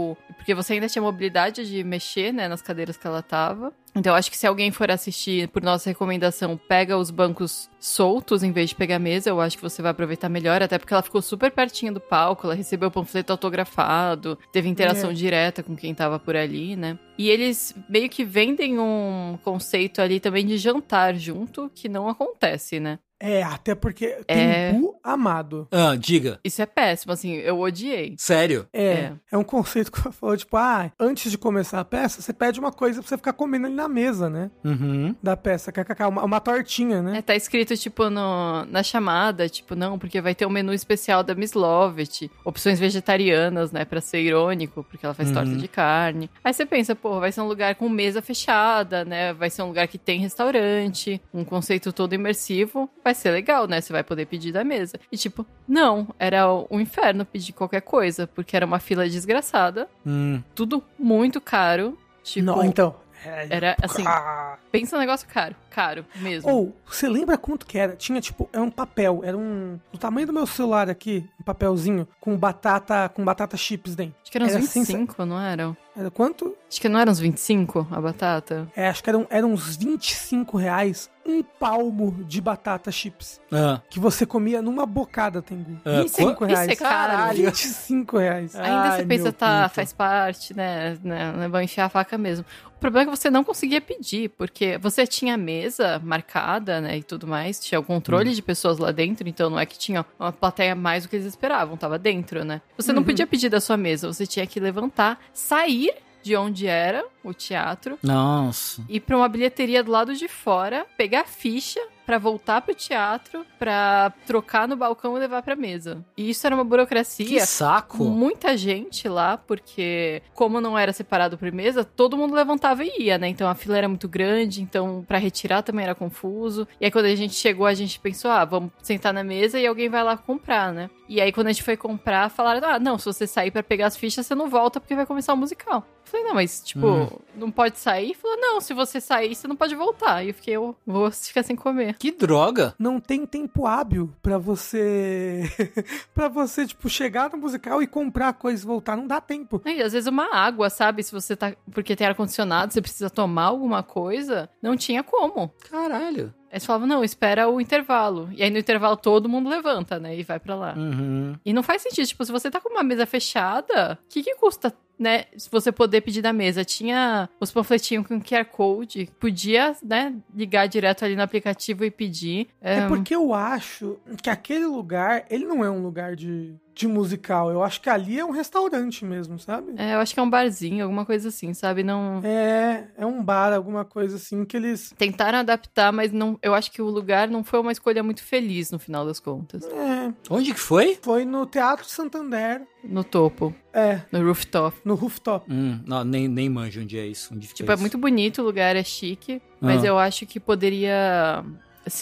palco. Porque você ainda tinha mobilidade de mexer, né, nas cadeiras que ela tava. Então, eu acho que se alguém for assistir, por nossa recomendação, pega os bancos soltos em vez de pegar a mesa, eu acho que você vai aproveitar melhor, até porque ela ficou super pertinho do palco, ela recebeu o panfleto autografado, teve interação É. direta com quem tava por ali, né? E eles meio que vendem um conceito ali também de jantar junto, que não acontece, né? É, até porque É. Tempo Amado. Ah, diga. Isso é péssimo, assim, eu odiei. Sério? É, É. é, um conceito *laughs* que eu falo, tipo, ah, antes de começar a peça, você pede uma coisa pra você ficar comendo ali na mesa, né? Uhum. Da peça, kkk, uma, uma tortinha, né? É, tá escrito, tipo, no, na chamada, tipo, não, porque vai ter um menu especial da Miss Lovett, opções vegetarianas, né, pra ser irônico, porque ela faz Uhum. torta de carne. Aí você pensa, pô, vai ser um lugar com mesa fechada, né, vai ser um lugar que tem restaurante, um conceito todo imersivo, vai ser legal, né, você vai poder pedir da mesa. E tipo, não, era o inferno pedir qualquer coisa, porque era uma fila desgraçada, Hum. tudo muito caro, tipo... Não, então. é, Era, assim, ah. pensa um negócio caro, caro mesmo. Ou, você lembra quanto que era? Tinha, tipo, é um papel, era um. Do tamanho do meu celular aqui, um papelzinho, com batata, com batata chips dentro. Acho que eram uns Era 25, não eram? Era quanto? Acho que não eram uns 25 a batata. É, acho que eram, eram uns 25 reais um palmo de batata chips. Ah. Que você comia numa bocada, Tengu. Ah, 25 qu- reais. isso é caro. 25 reais. Ainda Ai, você pensa, tá, pinto. faz parte, né? né? Não é bom enfiar a faca mesmo. O problema é que você não conseguia pedir, porque você tinha mesa marcada, né, e tudo mais, tinha o Hum. controle de pessoas lá dentro, então não é que tinha uma plateia mais do que eles esperavam, tava dentro, né? Você não podia pedir da sua mesa, você tinha que levantar, sair de onde era o teatro, Nossa. ir pra uma bilheteria do lado de fora, pegar a ficha pra voltar pro teatro, pra trocar no balcão e levar pra mesa. E isso era uma burocracia. Que saco. Muita gente lá, porque como não era separado por mesa, todo mundo levantava e ia, né? Então a fila era muito grande, então pra retirar também era confuso. E aí quando a gente chegou, a gente pensou, ah, vamos sentar na mesa e alguém vai lá comprar, né? E aí quando a gente foi comprar, falaram, ah, não, se você sair pra pegar as fichas, você não volta porque vai começar o musical. Eu falei, não, mas tipo, Hum. não pode sair? Falou, não, se você sair, você não pode voltar. E eu fiquei, eu vou ficar sem comer. Que droga. Não tem tempo hábil pra você. *laughs* pra você, tipo, chegar no musical e comprar coisa e voltar. Não dá tempo. E às vezes uma água, sabe? Se você tá. Porque tem ar-condicionado, você precisa tomar alguma coisa, não tinha como. Caralho. Eles falavam, não, espera o intervalo. E aí no intervalo todo mundo levanta, né? E vai pra lá. Uhum. E não faz sentido, tipo, se você tá com uma mesa fechada, o que que custa, né? Se você poder pedir da mesa. Tinha os panfletinhos com QR Code, podia, né, ligar direto ali no aplicativo e pedir. É porque eu acho que aquele lugar, ele não é um lugar de, de musical. Eu acho que ali é um restaurante mesmo, sabe? é, eu acho que é um barzinho, alguma coisa assim, sabe? Não. É, é um bar, alguma coisa assim que eles. Tentaram adaptar, mas não, eu acho que o lugar não foi uma escolha muito feliz no final das contas. É, Onde que foi? foi no Teatro Santander. No topo, É, no rooftop. no rooftop. Hum, não, nem, nem manjo onde é isso. Onde fica Tipo, é isso. muito bonito o lugar, é chique, mas Ah. eu acho que poderia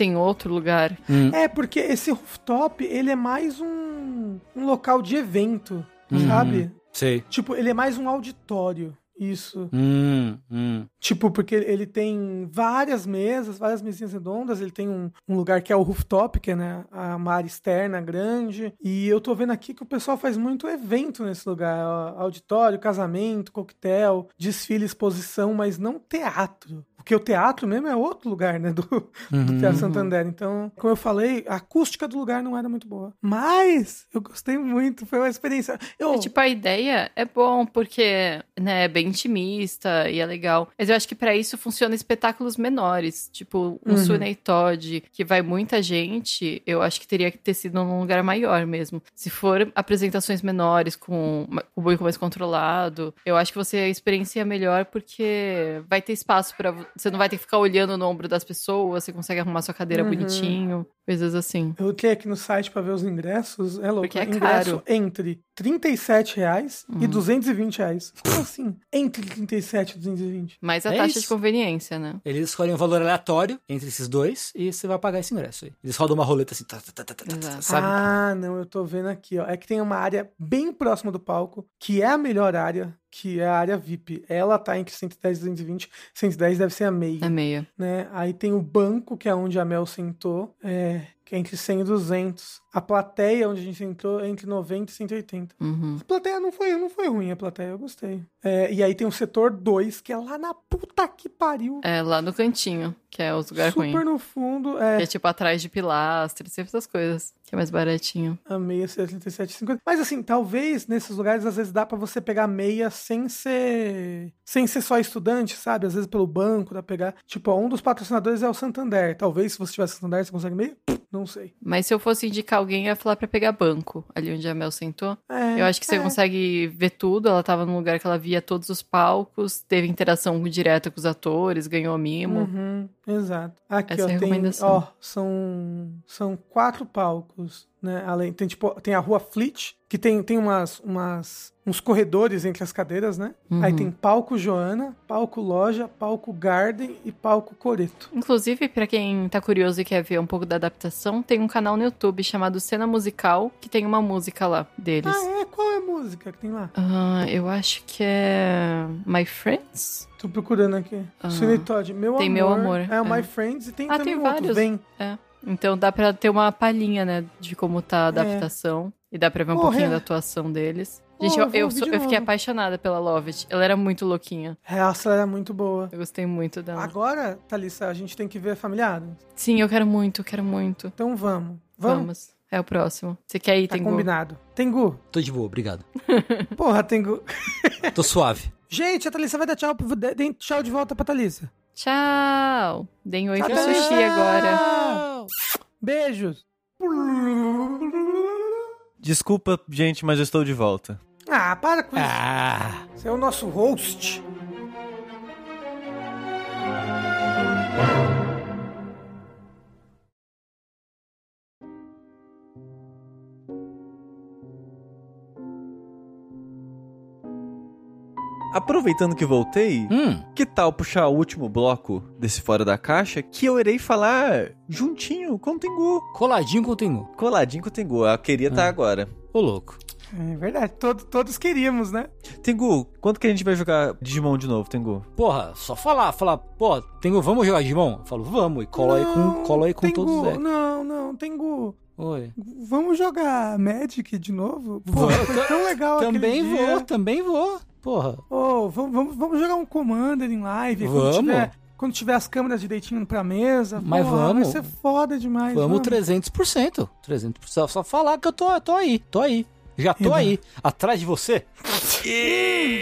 em outro lugar. Hum. É, porque esse rooftop, ele é mais um, um local de evento, Uhum. sabe? Sei. Tipo, ele é mais um auditório. Isso. Hum, hum. Tipo, porque ele tem várias mesas, várias mesinhas redondas, ele tem um, um lugar que é o rooftop, que é né, a uma área externa grande. E eu tô vendo aqui que o pessoal faz muito evento nesse lugar. Auditório, casamento, coquetel, desfile, exposição, mas não teatro. Porque o teatro mesmo é outro lugar, né? Do, do Uhum. Teatro Santander. Então, como eu falei, a acústica do lugar não era muito boa. Mas eu gostei muito, foi uma experiência. Eu, É, tipo, a ideia é bom, porque né, é bem intimista e é legal. Mas eu acho que pra isso funciona espetáculos menores. Tipo, um Uhum. Sunny Todd, que vai muita gente, eu acho que teria que ter sido num lugar maior mesmo. Se for apresentações menores, com o público mais controlado, eu acho que você experiencia melhor, porque vai ter espaço pra. Você não vai ter que ficar olhando no ombro das pessoas, você consegue arrumar sua cadeira Uhum. bonitinho, coisas assim. Eu entrei aqui no site pra ver os ingressos. É louco. Porque é Ingresso caro. entre 37 reais e Uhum. 220 reais. Como assim? Entre 37 e 220. Mas a É taxa de isso. conveniência, né? Eles escolhem um valor aleatório entre esses dois e você vai pagar esse ingresso aí. Eles rodam uma roleta assim, tá, tá, tá, tá, sabe? Ah, não, eu tô vendo aqui, ó. É que tem uma área bem próxima do palco, que é a melhor área, que é a área VIP. Ela tá entre 110 e 220. 110 deve ser a meia, É meia. né? Aí tem o banco, que é onde a Mel sentou, é, que é entre 100 e 200. A plateia, onde a gente sentou, é entre 90 e 180. Uhum. A plateia não foi, não foi ruim, a plateia, eu gostei. É, e aí tem o setor 2, que é lá na puta que pariu. É, lá no cantinho, que é os lugares ruins. super no fundo. Que É, é tipo atrás de pilastras, sempre essas coisas. Que é mais baratinho. a meia ser 37,50. Mas assim, talvez nesses lugares, às vezes dá pra você pegar meia sem ser. Sem ser só estudante, sabe? Às vezes pelo banco, dá pra pegar. Tipo, ó, um dos patrocinadores é o Santander. Talvez se você tiver Santander, você consegue meia? Não sei. Mas se eu fosse indicar alguém, eu ia falar pra pegar banco, ali onde a Mel sentou. É, Eu acho que você é. consegue ver tudo. Ela tava num lugar que ela via todos os palcos, teve interação direta com os atores, ganhou mimo. Uhum, exato. Aqui, Essa ó, é tem, ó, são, são quatro palcos, né? Além, tem, tipo, tem a rua Fleet, que tem, tem umas, umas, uns corredores entre as cadeiras, né? Uhum. Aí tem palco Joana, palco Loja, palco Garden e palco Coreto. Inclusive, pra quem tá curioso e quer ver um pouco da adaptação, tem um canal no YouTube chamado Cena Musical, que tem uma música lá deles. Ah, é? Qual é a música que tem lá? Ah, eu acho que é My Friends? Tô procurando aqui. Ah. Sweeney Todd, Meu Tem Amor. Meu Amor, É o é. My Friends e tem Ah, também tem outro, vários. Vem. É. Então dá pra ter uma palhinha, né, de como tá a adaptação. E dá pra ver um Porra, pouquinho é. da atuação deles. Gente, Pô, eu, eu, eu fiquei apaixonada pela Lovett. Ela era muito louquinha. Essa era muito boa. Eu gostei muito dela. Agora, Thalissa, a gente tem que ver Familiar. Sim, eu quero muito, eu quero muito. Então vamos. Vamos? Vamos. É o próximo. Você quer ir, Tá Tengu? combinado. Tengu. Tô de boa, obrigado. *laughs* Porra, Tengu. *laughs* Tô suave. Gente, a Thalissa vai dar tchau, pro- dê tchau de volta pra Thalissa. Tchau. Deem oi pro Tchau. sushi agora. Beijos. Desculpa, gente, mas eu estou de volta. Ah, para com isso. Ah, Você é o nosso host. Aproveitando que voltei, hum, que tal puxar o último bloco desse Fora da Caixa que eu irei falar juntinho com o Tengu. coladinho com o Tengu. Coladinho com o Tengu. Eu queria estar agora. Ô, louco. É verdade, todo- todos queríamos, né? Tengu, quando que a gente vai jogar Digimon de novo, Tengu? Porra, só falar, falar, pô, Tengu, vamos jogar Digimon? Eu falo, vamos, e cola aí com, cola aí com Tengu, todos os decks. Não, não, Tengu. Oi. Vamos jogar Magic de novo? Pô, Vamos. foi tão legal Também aquele vou, dia. também vou. Porra. Ô, vamos, vamos, vamos jogar um Commander em live. Quando Vamos. tiver, quando tiver as câmeras direitinho pra mesa. Mas Porra, vamos. Vai ser foda demais. Vamos 300%. 300%. Só- Só falar que eu tô, tô aí, tô aí. Já tô Eba. aí, atrás de você.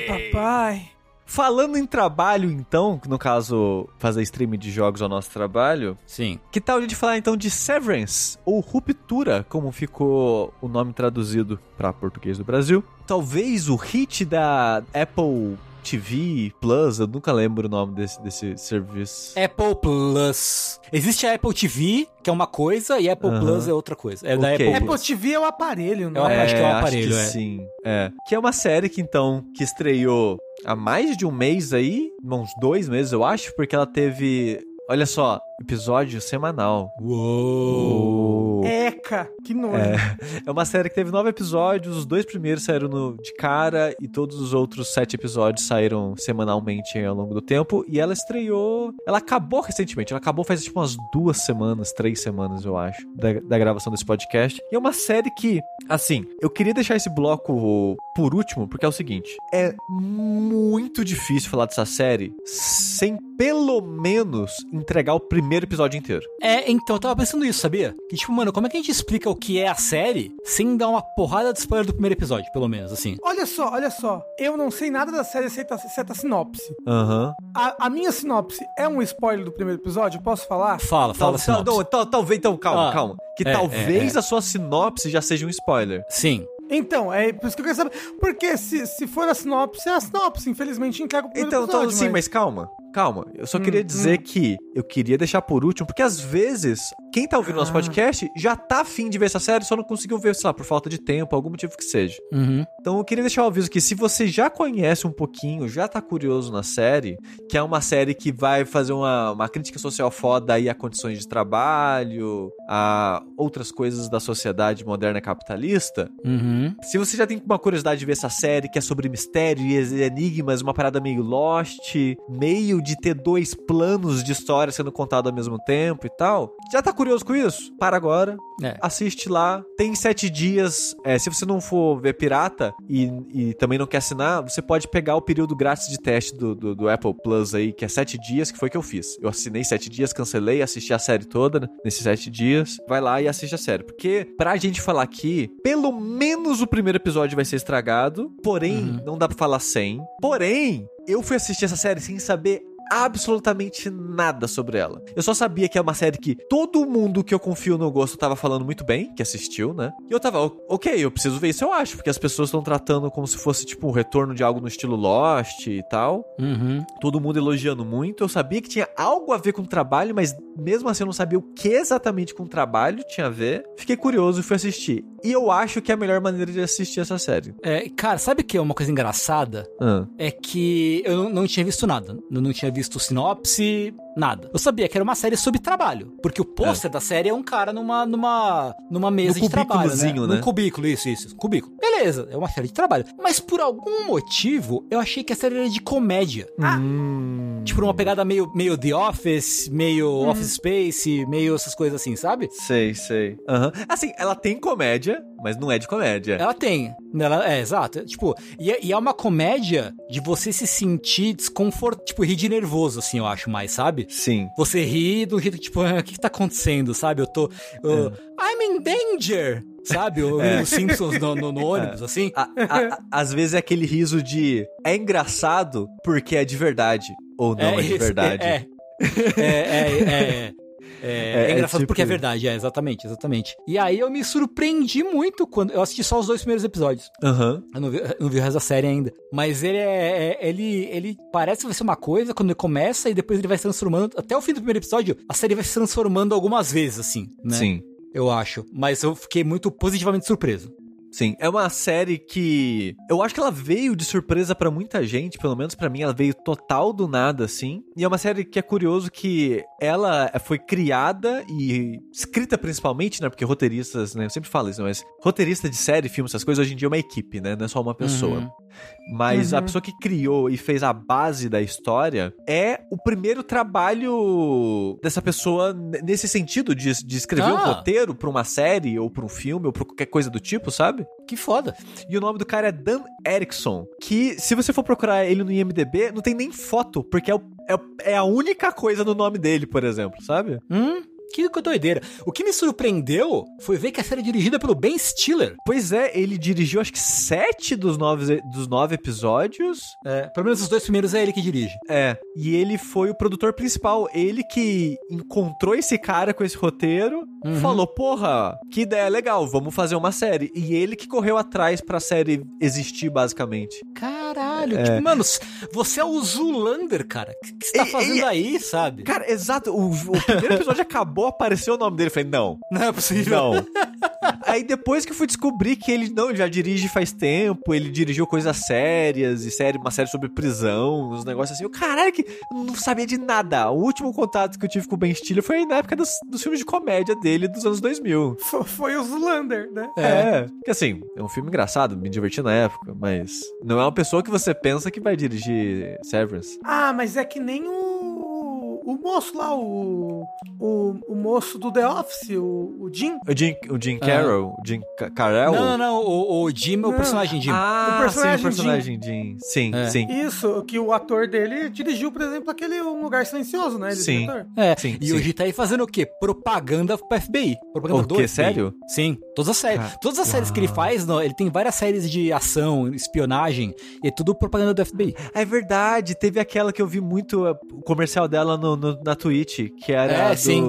Papai. Falando em trabalho, então, no caso, fazer stream de jogos ao nosso trabalho, Sim. que tal a gente falar então de Severance, ou Ruptura, como ficou o nome traduzido para português do Brasil? Talvez o hit da Apple TV Plus, eu nunca lembro o nome desse, desse serviço. Apple Plus. Existe a Apple TV, que é uma coisa, e Apple Aham. Plus é outra coisa. É da Ok. Apple Apple Plus. TV é o aparelho, não Eu é? acho que é um aparelho, que é. sim. É. Que é uma série que então, que estreou há mais de um mês aí, uns dois meses eu acho, porque ela teve, olha só, episódio semanal. Uou. Eca, que nojo. É uma série que teve nove episódios, os dois primeiros saíram no- de cara e todos os outros sete episódios saíram semanalmente ao longo do tempo. E ela estreou. Ela acabou recentemente, ela acabou faz tipo umas duas semanas, três semanas, eu acho, da, da gravação desse podcast. E é uma série que, assim, eu queria deixar esse bloco por último, porque é o seguinte: é muito difícil falar dessa série sem pelo menos entregar o primeiro episódio inteiro. É, então, eu tava pensando isso, sabia? Que tipo, mano, como é que a gente explica o que é a série sem dar uma porrada de spoiler do primeiro episódio, pelo menos, assim? Olha só, olha só. Eu não sei nada da série exceto a, exceto a sinopse. Aham. A, a minha sinopse é um spoiler do primeiro episódio? Posso falar? Fala, fala Tal- assim. tal- não, tal- talvez, então, calma, Ah, calma. Que é, talvez é, a sua sinopse já seja um spoiler. Sim. Então, é por isso que eu quero saber. Porque se, se for a sinopse, é a sinopse. Infelizmente, entrega o primeiro Então, então episódio. sim, mas calma, calma. Eu só queria dizer que eu queria deixar por último, porque às vezes, quem tá ouvindo nosso Ah. podcast já tá afim de ver essa série, só não conseguiu ver, sei lá, por falta de tempo, algum motivo que seja. Uhum. Então eu queria deixar o aviso que se você já conhece um pouquinho, já tá curioso na série, que é uma série que vai fazer uma, uma crítica social foda aí a condições de trabalho, a outras coisas da sociedade moderna capitalista, Uhum. se você já tem uma curiosidade de ver essa série que é sobre mistério e enigmas, uma parada meio Lost, meio de ter dois planos de história sendo contado ao mesmo tempo e tal, já tá curioso com isso? Para agora, É. assiste lá. Tem sete dias. é, se você não for ver pirata e, e também não quer assinar, você pode pegar o período grátis de teste do, do, do Apple Plus aí, que é sete dias, que foi o que eu fiz. Eu assinei sete dias, cancelei, assisti a série toda né, nesses sete dias. Vai lá e assiste a série. Porque, pra gente falar aqui, pelo menos o primeiro episódio vai ser estragado. Porém, Uhum. não dá pra falar sem. Porém, eu fui assistir essa série sem saber absolutamente nada sobre ela. Eu só sabia que é uma série que todo mundo que eu confio no gosto tava falando muito bem, que assistiu, né? E eu tava, "O- ok, eu preciso ver isso, eu acho, porque as pessoas estão tratando como se fosse tipo um retorno de algo no estilo Lost e tal. Uhum. Todo mundo elogiando muito. Eu sabia que tinha algo a ver com o trabalho, mas mesmo assim eu não sabia o que exatamente com o trabalho tinha a ver. Fiquei curioso e fui assistir. E eu acho que é a melhor maneira de assistir essa série. É, cara, sabe o que é uma coisa engraçada? Ah, É que eu não, não tinha visto nada. Eu não tinha visto sinopse, nada. Eu sabia que era uma série sobre trabalho. Porque o pôster da série é um cara numa, numa, numa mesa No de trabalho. Né? cubículozinho, né? Num cubículo, isso, isso. Cubículo. Beleza. é uma série de trabalho. Mas por algum motivo, eu achei que a série era de comédia. Hum. Tipo, uma pegada meio, meio The Office, meio Office Space, meio essas coisas assim, sabe? Sei, sei. Aham. Assim, ela tem comédia, mas não é de comédia. Ela tem. Ela, é, exato. Tipo, e é, e é uma comédia de você se sentir desconfortável, tipo, rir de nervoso, assim, eu acho mais, sabe? Sim. Você ri do jeito que, tipo, "Ah, o que, que tá acontecendo, sabe? Eu tô. eu- I'm in danger! Sabe? O, É. Os Simpsons no, no- no ônibus, assim. A- a- às vezes é aquele riso de é engraçado porque é de verdade. Ou não é, de isso, verdade. É. É, é, é, é, é, É, é engraçado tipo- porque é verdade, é, exatamente, exatamente. E aí eu me surpreendi muito quando. Eu assisti só os dois primeiros episódios. Aham. Eu não vi, não vi o resto da série ainda. Mas ele é. é- ele, ele parece que vai ser uma coisa quando ele começa e depois ele vai se transformando. Até o fim do primeiro episódio, a série vai se transformando algumas vezes, assim, né? Sim. Eu acho. Mas eu fiquei muito positivamente surpreso. Sim, é uma série que eu acho que ela veio de surpresa pra muita gente, pelo menos pra mim, ela veio total do nada assim. E é uma série que é curioso que ela foi criada e escrita principalmente, né, porque roteiristas, né, eu sempre falo isso, mas roteirista de série, filme, essas coisas hoje em dia é uma equipe, né, não é só uma pessoa. Uhum. Mas a Uhum. pessoa que criou e fez a base da história é o primeiro trabalho dessa pessoa nesse sentido de, de escrever um Ah. roteiro pra uma série ou pra um filme ou pra qualquer coisa do tipo, sabe? Que foda. E o nome do cara é Dan Erickson, que se você for procurar ele no IMDB, não tem nem foto, porque é, o- é, é a única coisa no nome dele, por exemplo, sabe? Hum, que doideira. O que me surpreendeu foi ver que a série é dirigida pelo Ben Stiller. Pois é, ele dirigiu acho que sete dos nove, dos nove episódios. É, pelo menos os dois primeiros é ele que dirige. É, e ele foi o produtor principal. Ele que encontrou esse cara com esse roteiro, Uhum. falou: Porra, que ideia legal, vamos fazer uma série. E ele que correu atrás pra série existir, basicamente. Caralho, tipo, mano, você é o Zulander, cara. O que, você tá E- fazendo e- aí, sabe? Cara, exato. O, o primeiro episódio acabou, *laughs* apareceu o nome dele. Eu falei: Não, Não é possível. não. *laughs* Aí depois que eu fui descobrir que ele não, ele já dirige faz tempo, ele dirigiu coisas sérias e série, uma série sobre prisão, uns negócios assim. Eu, caralho, que eu não sabia de nada. O último contato que eu tive com o Ben Stiller foi na época dos, dos filmes de comédia dele dos anos 2000. Fo- Foi o Zulander, né? É. Porque assim, é um filme engraçado, me diverti na época, mas não é uma pessoa que você pensa que vai dirigir Severance. Ah, mas é que nem o. O moço lá, o. O, o moço do The Office, o, o Jim. O Jim, o Jim Carroll, o Jim Ca- Carell. Não, não, não. O, o Jim é o personagem Jim. Ah, O personagem sim, o personagem Jim. Sim, É. sim. Isso, que o ator dele dirigiu, por exemplo, aquele Um Lugar Silencioso, né? Ele Sim. É, Sim, e sim. G tá aí fazendo o quê? Propaganda pro FBI. Propaganda O do quê? FBI. Sério? Sim, todas as séries. Cara, todas as séries que ele faz, ele tem várias séries de ação, espionagem, e é tudo propaganda do FBI. É verdade, teve aquela que eu vi muito o comercial dela no, no- na Twitch, que era É, do, sim.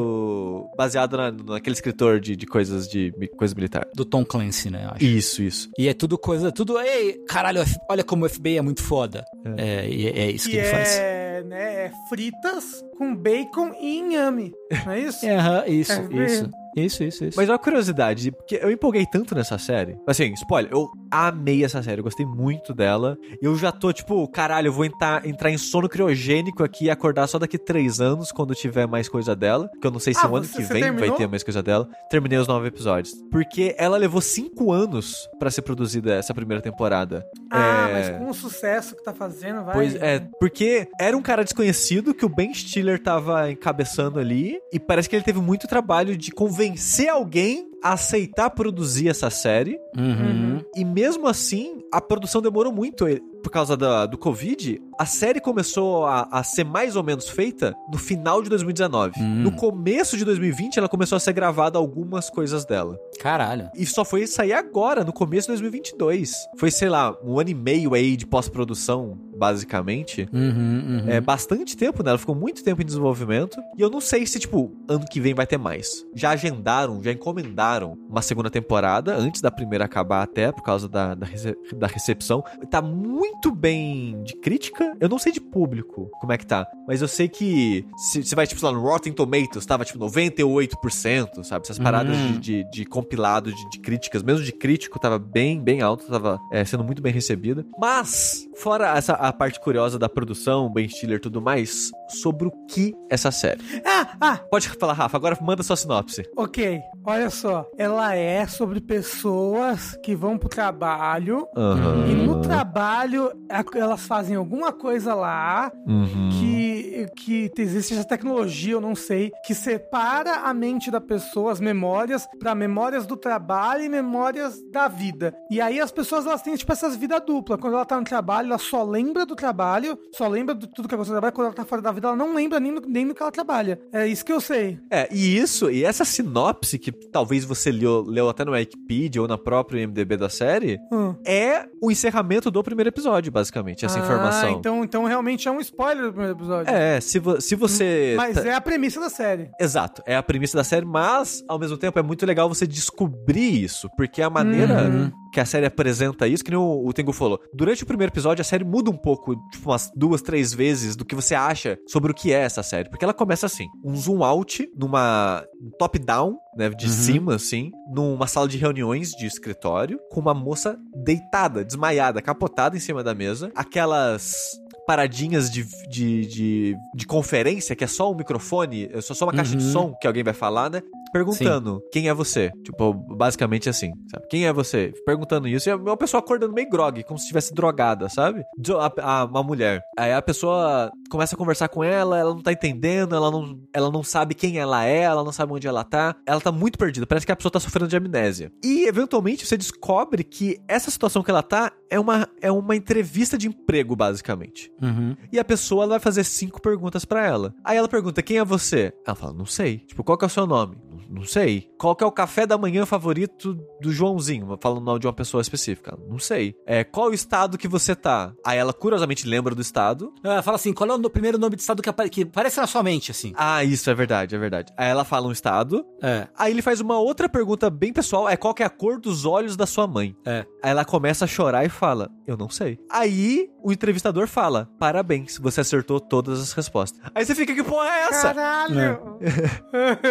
baseado na, naquele escritor de, de coisas de coisa militar. Do Tom Clancy, né? Acho. Isso, isso. E é tudo coisa, tudo. Ei, caralho, olha como o FBI é muito foda. É, e é, é isso que, Que ele faz. é, né, é fritas com bacon e inhame. Não é isso? *laughs* É, isso, É isso. Isso, isso, isso. Mas uma curiosidade, porque eu empolguei tanto nessa série. Assim, spoiler, eu amei essa série, eu gostei muito dela. Eu já tô, tipo, caralho, eu vou entrar, entrar em sono criogênico aqui e acordar só daqui três anos, quando tiver mais coisa dela. Que eu não sei se Ah, o ano você- que vem vai ter mais coisa dela. Terminei os nove episódios. Porque ela levou cinco anos pra ser produzida essa primeira temporada. Ah, É, mas com o sucesso que tá fazendo, vai. Pois é, porque era um cara desconhecido que o Ben Stiller tava encabeçando ali, e parece que ele teve muito trabalho de convencer alguém aceitar produzir essa série, Uhum. e mesmo assim, a produção demorou muito. eh, Por causa da- do Covid, a série começou a, a ser mais ou menos feita no final de 2019. Hum. No começo de 2020, ela começou a ser gravada algumas coisas dela. Caralho. E só foi sair agora, no começo de 2022. Foi, sei lá, um ano e meio aí de pós-produção, basicamente. Uhum, uhum. É bastante tempo, né? Ela ficou muito tempo em desenvolvimento. E eu não sei se, tipo, ano que vem vai ter mais. Já agendaram, já encomendaram uma segunda temporada, antes da primeira acabar até, por causa da, da, rece- da recepção. Tá muito bem de crítica. Eu não sei de público como é que tá. Mas eu sei que se você vai, tipo, sei lá, no Rotten Tomatoes, tava, tipo, 98%, sabe? Essas paradas Hum. de, de, de compilado de, de críticas, mesmo de crítico, tava bem, bem alto, tava é, sendo muito bem recebida. Mas, fora essa, a parte curiosa da produção, Ben Stiller e tudo mais, sobre o que essa série. Ah, ah, Pode falar, Rafa, agora manda sua sinopse. ok. Olha só. Ela é sobre pessoas que vão pro trabalho. Aham. E no trabalho, elas fazem alguma coisa lá Uhum. que, que existe essa tecnologia, eu não sei, que separa a mente da pessoa, as memórias, pra memórias do trabalho e memórias da vida. E aí as pessoas elas têm tipo essas vidas duplas. Quando ela tá no trabalho, ela só lembra do trabalho, só lembra de tudo que aconteceu no trabalho. Quando ela tá fora da vida, ela não lembra nem do, nem do que ela trabalha. É isso que eu sei. É, e isso, e essa sinopse que talvez você leu, leu até no Wikipedia ou na própria IMDB da série, Hum. é o encerramento do primeiro episódio, basicamente, essa Ah, informação. Então, então realmente é um spoiler do primeiro episódio. É, se, vo- se você. Mas tá- é a premissa da série. Exato, é a premissa da série, mas ao mesmo tempo é muito legal você descobrir isso, porque a maneira Uhum. que a série apresenta isso, que nem o, o Tengu falou, durante o primeiro episódio a série muda um pouco, tipo umas duas, três vezes do que você acha sobre o que é essa série, porque ela começa assim, um zoom out numa um top-down, né, de cima assim, numa sala de reuniões de escritório, com uma moça deitada, desmaiada, capotada em cima da mesa, aquelas paradinhas de, de, de, de conferência, que é só um microfone, é só, só uma caixa de Uhum. som que alguém vai falar, né? Perguntando quem é você. Tipo, basicamente assim, sabe? Quem é você? Perguntando isso. E é uma pessoa acordando meio grog, como se estivesse drogada, sabe? De- a- a- uma mulher. Aí a pessoa começa a conversar com ela, ela não tá entendendo, ela não, ela não sabe quem ela é, ela não sabe onde ela tá. Ela tá muito perdida, parece que a pessoa tá sofrendo de amnésia. E, eventualmente, você descobre que essa situação que ela tá é uma, é uma entrevista de emprego, basicamente. Uhum. E a pessoa ela vai fazer cinco perguntas pra ela. Aí ela pergunta: quem é você? Ela fala: não sei. Tipo, qual que é o seu nome? "Não- sei. Qual que é o café da manhã favorito do Joãozinho? Falando o nome de uma pessoa específica. Não sei. É, qual o estado que você tá? Aí ela curiosamente lembra do estado. Ela fala assim, qual é o primeiro nome de estado que, apare- que aparece na sua mente, assim? Ah, isso é verdade, é verdade. Aí ela fala um estado. É. Aí ele faz uma outra pergunta bem pessoal: é qual que é a cor dos olhos da sua mãe? É. Aí ela começa a chorar e fala: Eu não sei. Aí o entrevistador fala: Parabéns, você acertou todas as respostas. Aí você fica: Que porra é essa? Caralho!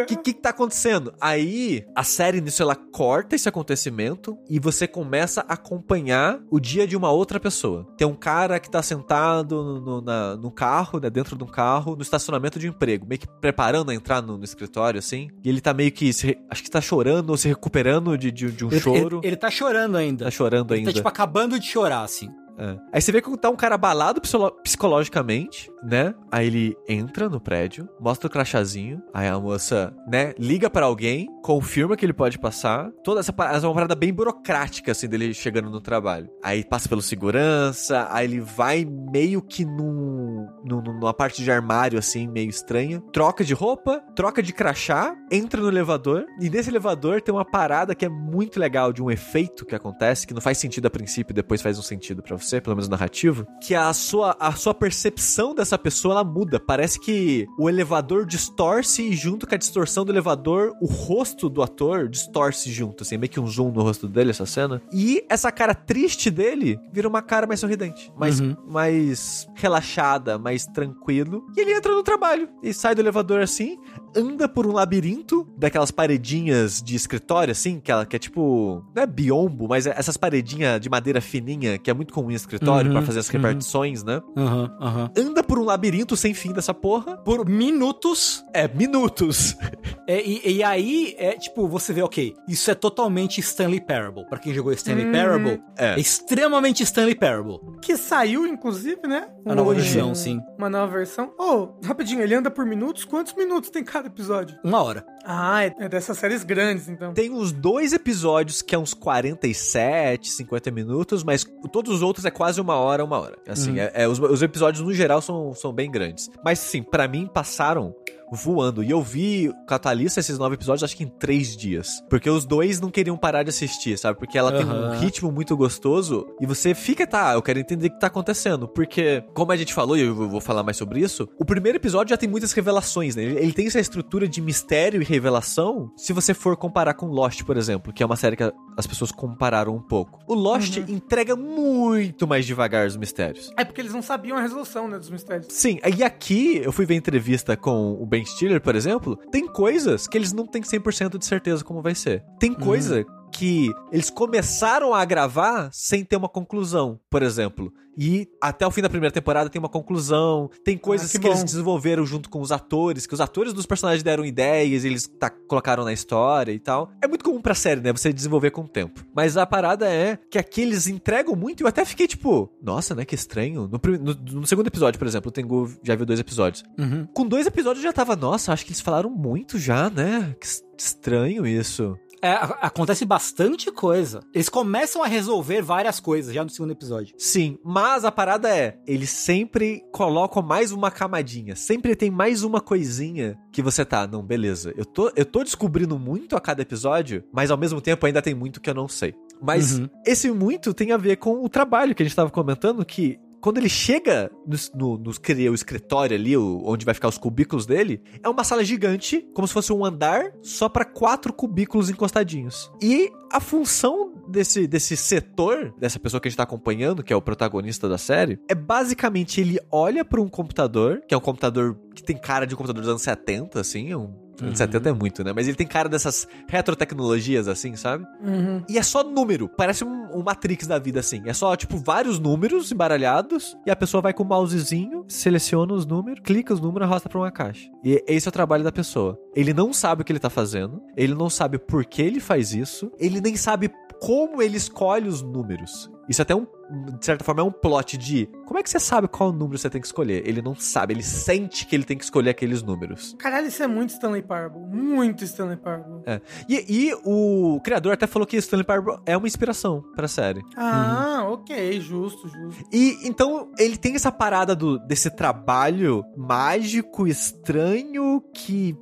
O *laughs* que, que que tá acontecendo? Aí a série nisso ela corta esse acontecimento e você começa a acompanhar o dia de uma outra pessoa. Tem um cara que tá sentado no, no, na- no carro, né, dentro de um carro, no estacionamento de um emprego, meio que preparando a entrar no, no escritório, assim. E ele tá meio que, se acho que tá chorando ou se recuperando de, de, de um Ele, choro. ele, ele tá chorando ainda. Tá chorando Ele ainda. tá, tipo, acabando de chorar, assim. É. Aí você vê que tá um cara abalado psicologicamente, né? Aí ele entra no prédio, mostra o crachazinho, aí a moça, né, liga pra alguém, confirma que ele pode passar. Toda essa, pa- essa é uma parada bem burocrática, assim, dele chegando no trabalho. Aí passa pelo segurança, aí ele vai meio que num, num- numa parte de armário, assim, meio estranha. Troca de roupa, troca de crachá, entra no elevador, e nesse elevador tem uma parada que é muito legal de um efeito que acontece, que não faz sentido a princípio, depois faz um sentido pra você, pelo menos narrativo, que a sua, a sua percepção dessa pessoa, ela muda. Parece que o elevador distorce e junto com a distorção do elevador, o rosto do ator distorce junto, assim, meio que um zoom no rosto dele, essa cena. E essa cara triste dele vira uma cara mais sorridente, mais, Uhum. mais relaxada, mais tranquilo. E ele entra no trabalho e sai do elevador assim, anda por um labirinto daquelas paredinhas de escritório, assim, que, ela, que é tipo. Não é biombo, mas é essas paredinhas de madeira fininha que é muito comum em escritório Uhum, pra fazer as uhum. repartições, né? Aham, aham. Anda por um labirinto sem fim dessa porra. Por minutos. É, minutos. *laughs* É, e, e aí, é tipo, você vê, ok, isso é totalmente Stanley Parable. Pra quem jogou Stanley Uhum. Parable, É. é extremamente Stanley Parable. Que saiu, inclusive, né? A nova versão, sim. Uma nova versão. Oh, rapidinho, ele anda por minutos? Quantos minutos tem cada episódio? Uma hora. Ah, é é dessas séries grandes, então. Tem uns dois episódios que é uns 47, 50 minutos, mas todos os outros é quase uma hora, uma hora. Assim, é, é, os, os episódios no geral são, são bem grandes. Mas, sim, pra mim passaram voando. E eu vi Catalista, esses nove episódios, acho que em três dias. Porque os dois não queriam parar de assistir, sabe? Porque ela tem um ritmo muito gostoso e você fica, tá, eu quero entender o que tá acontecendo. Porque, como a gente falou, e eu vou falar mais sobre isso, o primeiro episódio já tem muitas revelações, né? Ele, tem essa estrutura de mistério e revelação, se você for comparar com Lost, por exemplo, que é uma série que as pessoas compararam um pouco. O Lost entrega muito mais devagar os mistérios. É porque eles não sabiam a resolução, né, dos mistérios. Sim, e aqui eu fui ver entrevista com o Ben Stiller, por exemplo, tem coisas que eles não têm 100% de certeza como vai ser. Tem coisa que eles começaram a gravar sem ter uma conclusão, por exemplo. E até o fim da primeira temporada tem uma conclusão, tem coisas Ah, que que, eles desenvolveram junto com os atores, que os atores dos personagens deram ideias, eles tá, colocaram na história e tal. É muito comum pra série, né? Você desenvolver com o tempo. Mas a parada é que aqui eles entregam muito e eu até fiquei tipo, nossa, né? Que estranho. No, no- no segundo episódio, por exemplo, o Tengu já viu dois episódios. Uhum. Com dois episódios eu já tava, nossa, acho que eles falaram muito já, né? Que es- estranho isso. É, acontece bastante coisa. Eles começam a resolver várias coisas já no segundo episódio. Sim, mas a parada é, eles sempre colocam mais uma camadinha, sempre tem mais uma coisinha que você tá, não, beleza. Eu tô, eu tô descobrindo muito a cada episódio, mas ao mesmo tempo ainda tem muito que eu não sei. Mas Uhum. esse muito tem a ver com o trabalho que a gente tava comentando, que quando ele chega no, no, no o escritório ali, o- onde vai ficar os cubículos dele, é uma sala gigante, como se fosse um andar, só pra quatro cubículos encostadinhos. E a função desse, desse setor, dessa pessoa que a gente tá acompanhando, que é o protagonista da série, é basicamente ele olha pra um computador, que é um computador que tem cara de um computador dos anos 70, assim, é um. Anos 70 é muito, né? Mas ele tem cara dessas retrotecnologias, assim, sabe? Uhum. E é só número. Parece um, um Matrix da vida, assim. É só, tipo, vários números embaralhados. E a pessoa vai com o mousezinho, seleciona os números, clica os números e arrasta pra uma caixa. E esse é o trabalho da pessoa. Ele não sabe o que ele tá fazendo. Ele não sabe por que ele faz isso. Ele nem sabe como ele escolhe os números. Isso até é um, de certa forma, é um plot de como é que você sabe qual número você tem que escolher? Ele não sabe, ele sente que ele tem que escolher aqueles números. Caralho, isso é muito Stanley Parable. Muito Stanley Parable. E, e o criador até falou que Stanley Parable é uma inspiração pra série. Ah, ok, justo, justo. E então ele tem essa parada do, desse trabalho mágico, estranho, que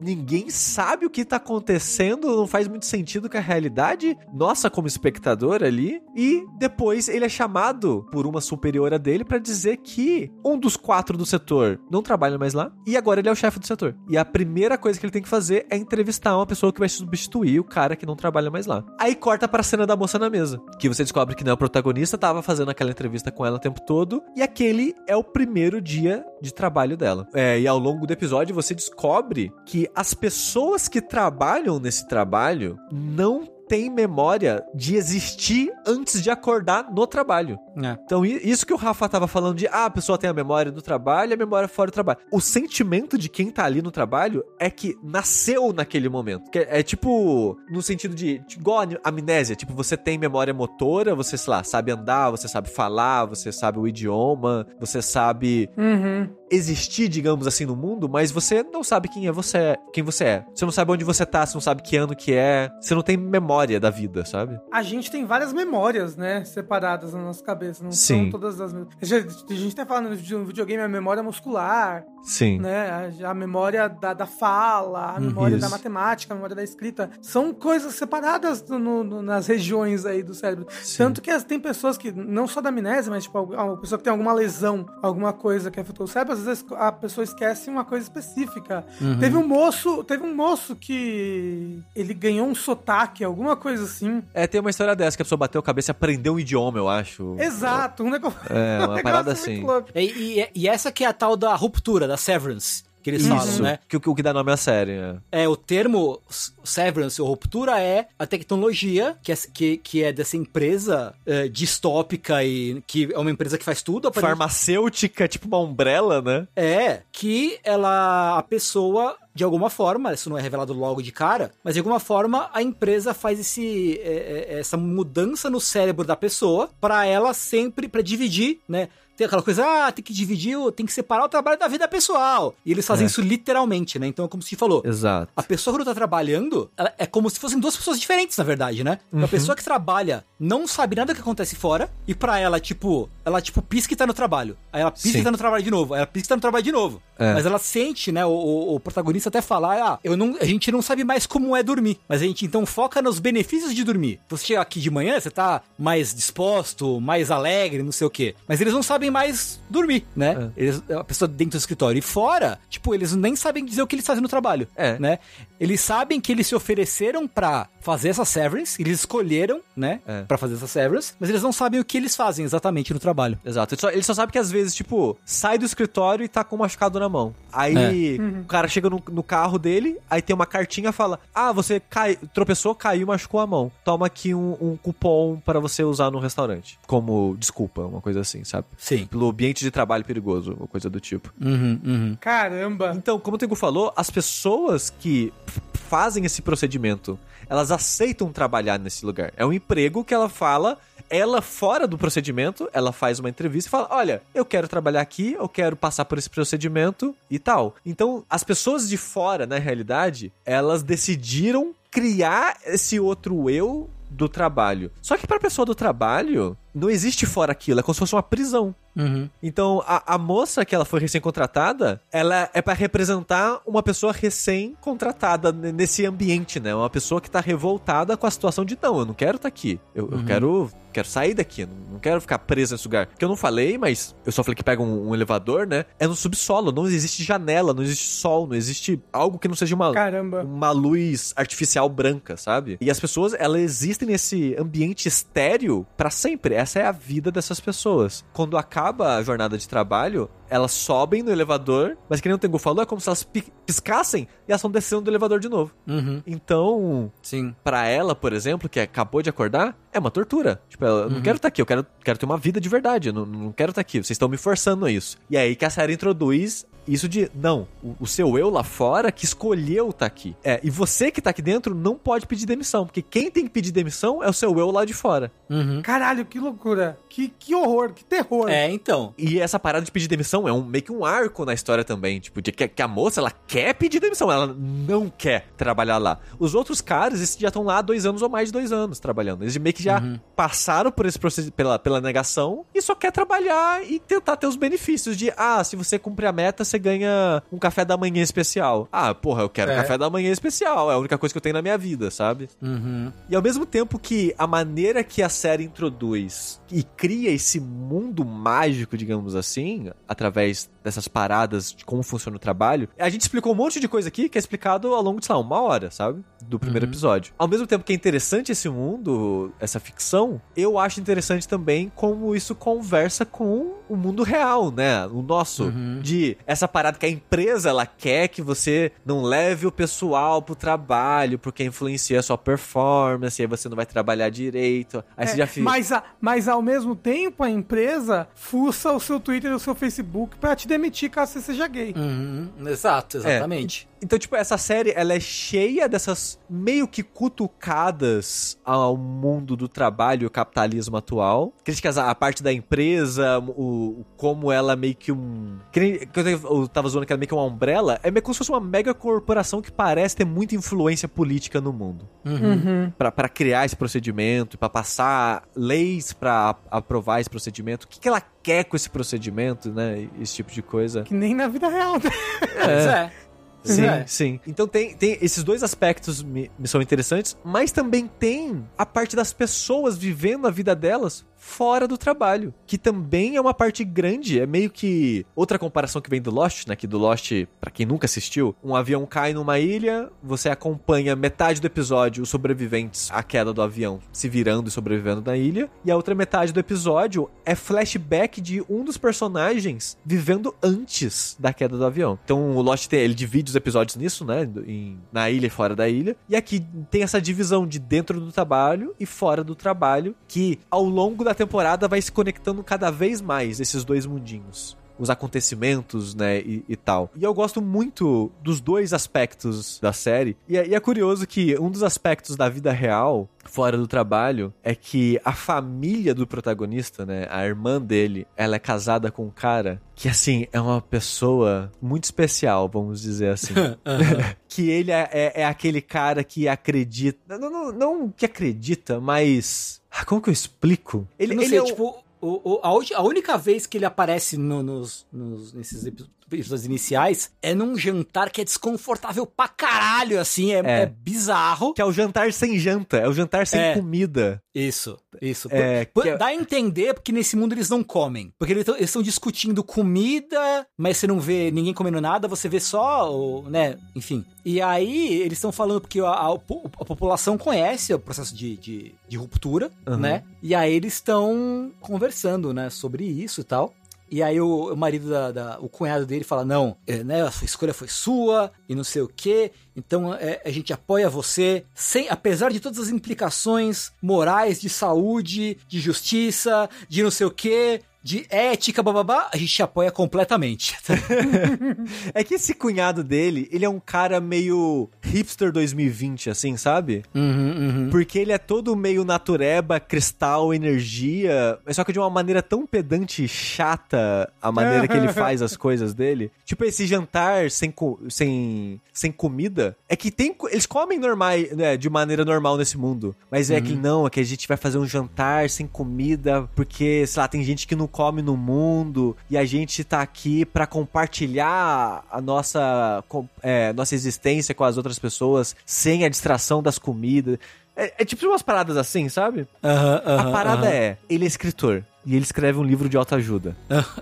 ninguém sabe o que tá acontecendo, não faz muito sentido com a realidade nossa como espectador ali. E depois ele é chamado por uma superiora dele pra dizer que um dos quatro do setor não trabalha mais lá e agora ele é o chefe do setor. E a primeira coisa que ele tem que fazer é entrevistar uma pessoa que vai substituir o cara que não trabalha mais lá. Aí corta pra cena da moça na mesa, que você descobre que não é o protagonista, tava fazendo aquela entrevista com ela o tempo todo, e aquele é o primeiro dia de trabalho dela. É, e ao longo do episódio você descobre que as pessoas que trabalham nesse trabalho não têm memória de existir antes de acordar no trabalho. É. Então, isso que o Rafa tava falando de, ah, a pessoa tem a memória do trabalho e a memória fora do trabalho. O sentimento de quem tá ali no trabalho é que nasceu naquele momento. Que é, é tipo, no sentido de, igual a am- amnésia, tipo, você tem memória motora, você, sei lá, sabe andar, você sabe falar, você sabe o idioma, você sabe Uhum. Existir, digamos assim, no mundo, mas você não sabe quem é você, quem você é. Você não sabe onde você tá, você não sabe que ano que é, você não tem memória da vida, sabe? A gente tem várias memórias, né? Separadas na nossa cabeça. Não Sim. são todas as mesmas. A gente, tá falando de um videogame, a memória muscular, Sim. né? A, a memória da, da fala, a memória da Isso. matemática, a memória da escrita. São coisas separadas no- no- nas regiões aí do cérebro. Sim. Tanto que tem pessoas que, não só da amnésia, mas tipo, uma pessoa que tem alguma lesão, alguma coisa que afetou o cérebro, às vezes a pessoa esquece uma coisa específica. Teve um moço, teve um moço que ele ganhou um sotaque, alguma coisa assim. É, tem uma história dessa que a pessoa bateu a cabeça e aprendeu um idioma, eu acho. Exato, um negócio. É, *laughs* um uma negócio parada assim. E, e- e essa que é a tal da ruptura, da severance, que eles falam, Isso, né? que, o que- dá nome à série, é. É, o termo severance ou ruptura é a tecnologia que é, que, que é dessa empresa é, distópica e que é uma empresa que faz tudo. aparentemente- Farmacêutica, tipo uma umbrella, né? É, que ela, a pessoa, de alguma forma, isso não é revelado logo de cara, mas de alguma forma a empresa faz esse, é, é, essa mudança no cérebro da pessoa pra ela sempre, pra dividir, né? Tem aquela coisa, ah, tem que dividir, tem que separar o trabalho da vida pessoal. E eles fazem É. isso literalmente, né? Então, como se falou, Exato. a pessoa quando tá trabalhando, ela é como se fossem duas pessoas diferentes, na verdade, né? Uhum. A pessoa que trabalha não sabe nada que acontece fora, e pra ela, tipo, ela, tipo, pisca e tá no trabalho. Aí ela pisca Sim. e tá no trabalho de novo. Aí ela pisca e tá no trabalho de novo. É. Mas ela sente, né? O, o- o protagonista até falar, ah, eu não, a gente não sabe mais como é dormir. Mas a gente então foca nos benefícios de dormir. Você chega aqui de manhã, você tá mais disposto, mais alegre, não sei o quê. Mas eles não sabem mais dormir, né? Eles, a pessoa dentro do escritório. E fora, tipo, eles nem sabem dizer o que eles fazem no trabalho. É. Né? Eles sabem que eles se ofereceram pra fazer essa severance, eles escolheram, né, É. Pra fazer essa severance, mas eles não sabem o que eles fazem exatamente no trabalho. Exato. Ele só, ele só sabe que às vezes, tipo, sai do escritório e tá com um machucado na mão. Aí o cara chega no, no carro dele, aí tem uma cartinha fala: Ah, você cai, tropeçou, caiu, machucou a mão. Toma aqui um, um cupom para você usar no restaurante. Como desculpa, uma coisa assim, sabe? Sim. Pelo ambiente de trabalho perigoso, uma coisa do tipo. Uhum, uhum. Caramba. Então, como o Tengu falou, as pessoas que fazem esse procedimento, elas aceitam trabalhar nesse lugar. É um emprego que ela fala, ela fora do procedimento, ela faz uma entrevista e fala: "Olha, eu quero trabalhar aqui, eu quero passar por esse procedimento e tal". Então, as pessoas de fora, na realidade, elas decidiram criar esse outro eu do trabalho. Só que pra pessoa do trabalho, não existe fora aquilo, é como se fosse uma prisão. Uhum. Então, a, a moça que ela foi recém-contratada, ela é pra representar uma pessoa recém-contratada nesse ambiente, né? Uma pessoa que tá revoltada com a situação de não, eu não quero estar aqui. Eu, eu quero, quero sair daqui, não quero ficar presa nesse lugar. Que eu não falei, mas eu só falei que pega um, um elevador, né? É no subsolo, não existe janela, não existe sol, não existe algo que não seja uma, Caramba. uma luz artificial branca, sabe? E as pessoas, elas existem nesse ambiente estéreo pra sempre. Essa é a vida dessas pessoas. Quando acaba a jornada de trabalho, elas sobem no elevador, mas que nem o Tengu falou, é como se elas pi- piscassem e elas estão descendo do elevador de novo. Uhum. Então, Sim. pra ela, por exemplo, que acabou de acordar, é uma tortura. Tipo, ela, eu não quero estar aqui, eu quero, quero ter uma vida de verdade, eu não, não quero estar aqui, vocês estão me forçando a isso. E aí que a série introduz isso de, não, o, o seu eu lá fora que escolheu estar aqui. É, e você que tá aqui dentro não pode pedir demissão, porque quem tem que pedir demissão é o seu eu lá de fora. Uhum. Caralho, que loucura. Que, que horror, que terror. É, então. E essa parada de pedir demissão é um, meio que um arco na história também. Tipo, de que, que a moça, ela quer pedir demissão, ela não quer trabalhar lá. Os outros caras, esses já estão lá há dois anos ou mais de dois anos trabalhando. Eles meio que já passaram por esse processo, pela, pela negação, e só quer trabalhar e tentar ter os benefícios de, ah, se você cumprir a meta, você ganha um café da manhã especial. Ah, porra, eu quero É. café da manhã especial, é a única coisa que eu tenho na minha vida, sabe? Uhum. E ao mesmo tempo que a maneira que a série introduz e cria esse mundo mágico, digamos assim, através dessas paradas de como funciona o trabalho, a gente explicou um monte de coisa aqui que é explicado ao longo de, sei lá, uma hora, sabe? Do primeiro episódio. Ao mesmo tempo que é interessante esse mundo, essa ficção, eu acho interessante também como isso conversa com o mundo real, né? O nosso. De essa parada que a empresa, ela quer que você não leve o pessoal pro trabalho, porque influencia a sua performance, aí você não vai trabalhar direito. Aí você É, já fica. mas, a- mas ao mesmo tempo, a empresa fuça o seu Twitter e o seu Facebook pra te demitir caso você seja gay. Uhum. Exato, exatamente. Então, tipo, essa série, ela é cheia dessas meio que cutucadas ao mundo do trabalho e o capitalismo atual. Críticas à parte da empresa, o, o- como ela meio que um... Que eu, tava zoando que ela é meio que uma umbrella. É meio como se fosse uma mega corporação que parece ter muita influência política no mundo. Uhum. Pra pra criar esse procedimento, pra passar leis pra a- aprovar esse procedimento. O que, que ela quer com esse procedimento, né? Esse tipo de coisa. Que nem na vida real. né? Pois é. Sim, É. sim. Então tem, tem esses dois aspectos me, me são interessantes, mas também tem a parte das pessoas vivendo a vida delas fora do trabalho, que também é uma parte grande, é meio que outra comparação que vem do Lost, né, que do Lost, pra quem nunca assistiu, um avião cai numa ilha, você acompanha metade do episódio os sobreviventes à queda do avião se virando e sobrevivendo na ilha, e a outra metade do episódio é flashback de um dos personagens vivendo antes da queda do avião. Então o Lost tem, ele divide os episódios nisso, né, em- na ilha e fora da ilha, e aqui tem essa divisão de dentro do trabalho e fora do trabalho, que ao longo da temporada vai se conectando cada vez mais esses dois mundinhos os acontecimentos, né, e, e tal. E eu gosto muito dos dois aspectos da série. E é, e é curioso que um dos aspectos da vida real, fora do trabalho, é que a família do protagonista, né, a irmã dele, ela é casada com um cara que, assim, é uma pessoa muito especial, vamos dizer assim. *laughs* *laughs* que ele é, é- é aquele cara que acredita. Não, não, não que acredita, mas. Ah, Como que eu explico? Ele, Eu não ele sei, é tipo, o, o- a, a única vez que ele aparece no- nos, nos- nesses episódios iniciais é num jantar que é desconfortável pra caralho, assim, é, É. é bizarro. Que é o jantar sem janta, é o jantar sem É. comida. Isso, isso. É, Por- é- Dá a entender porque nesse mundo eles não comem. Porque eles estão discutindo comida, mas você não vê ninguém comendo nada, você vê só, o, né, enfim. E aí eles estão falando porque a, a- a população conhece o processo de, de, de ruptura, Uhum. né? E aí eles estão conversando, né, sobre isso e tal. E aí o, o marido da, da- o cunhado dele fala: Não, é, né, a sua escolha foi sua e não sei o quê. Então é, a gente apoia você, sem, apesar de todas as implicações morais, de saúde, de justiça, de não sei o quê, de ética, bababá, a gente te apoia completamente. *laughs* É que esse cunhado dele, ele é um cara meio hipster 2020, assim, sabe? uhum, uhum. Porque ele é todo meio natureba, cristal, energia, mas só que de uma maneira tão pedante e chata a maneira que ele *laughs* faz as coisas dele. Tipo, esse jantar sem, sem, sem comida, é que tem. Eles comem normais, né, de maneira normal nesse mundo. Mas é que não, é que a gente vai fazer um jantar sem comida, porque, sei lá, tem gente que não come no mundo, e a gente tá aqui pra compartilhar a nossa, é, nossa existência com as outras pessoas sem a distração das comidas. É, é tipo umas paradas assim, sabe? A parada é, ele é escritor. E ele escreve um livro de autoajuda.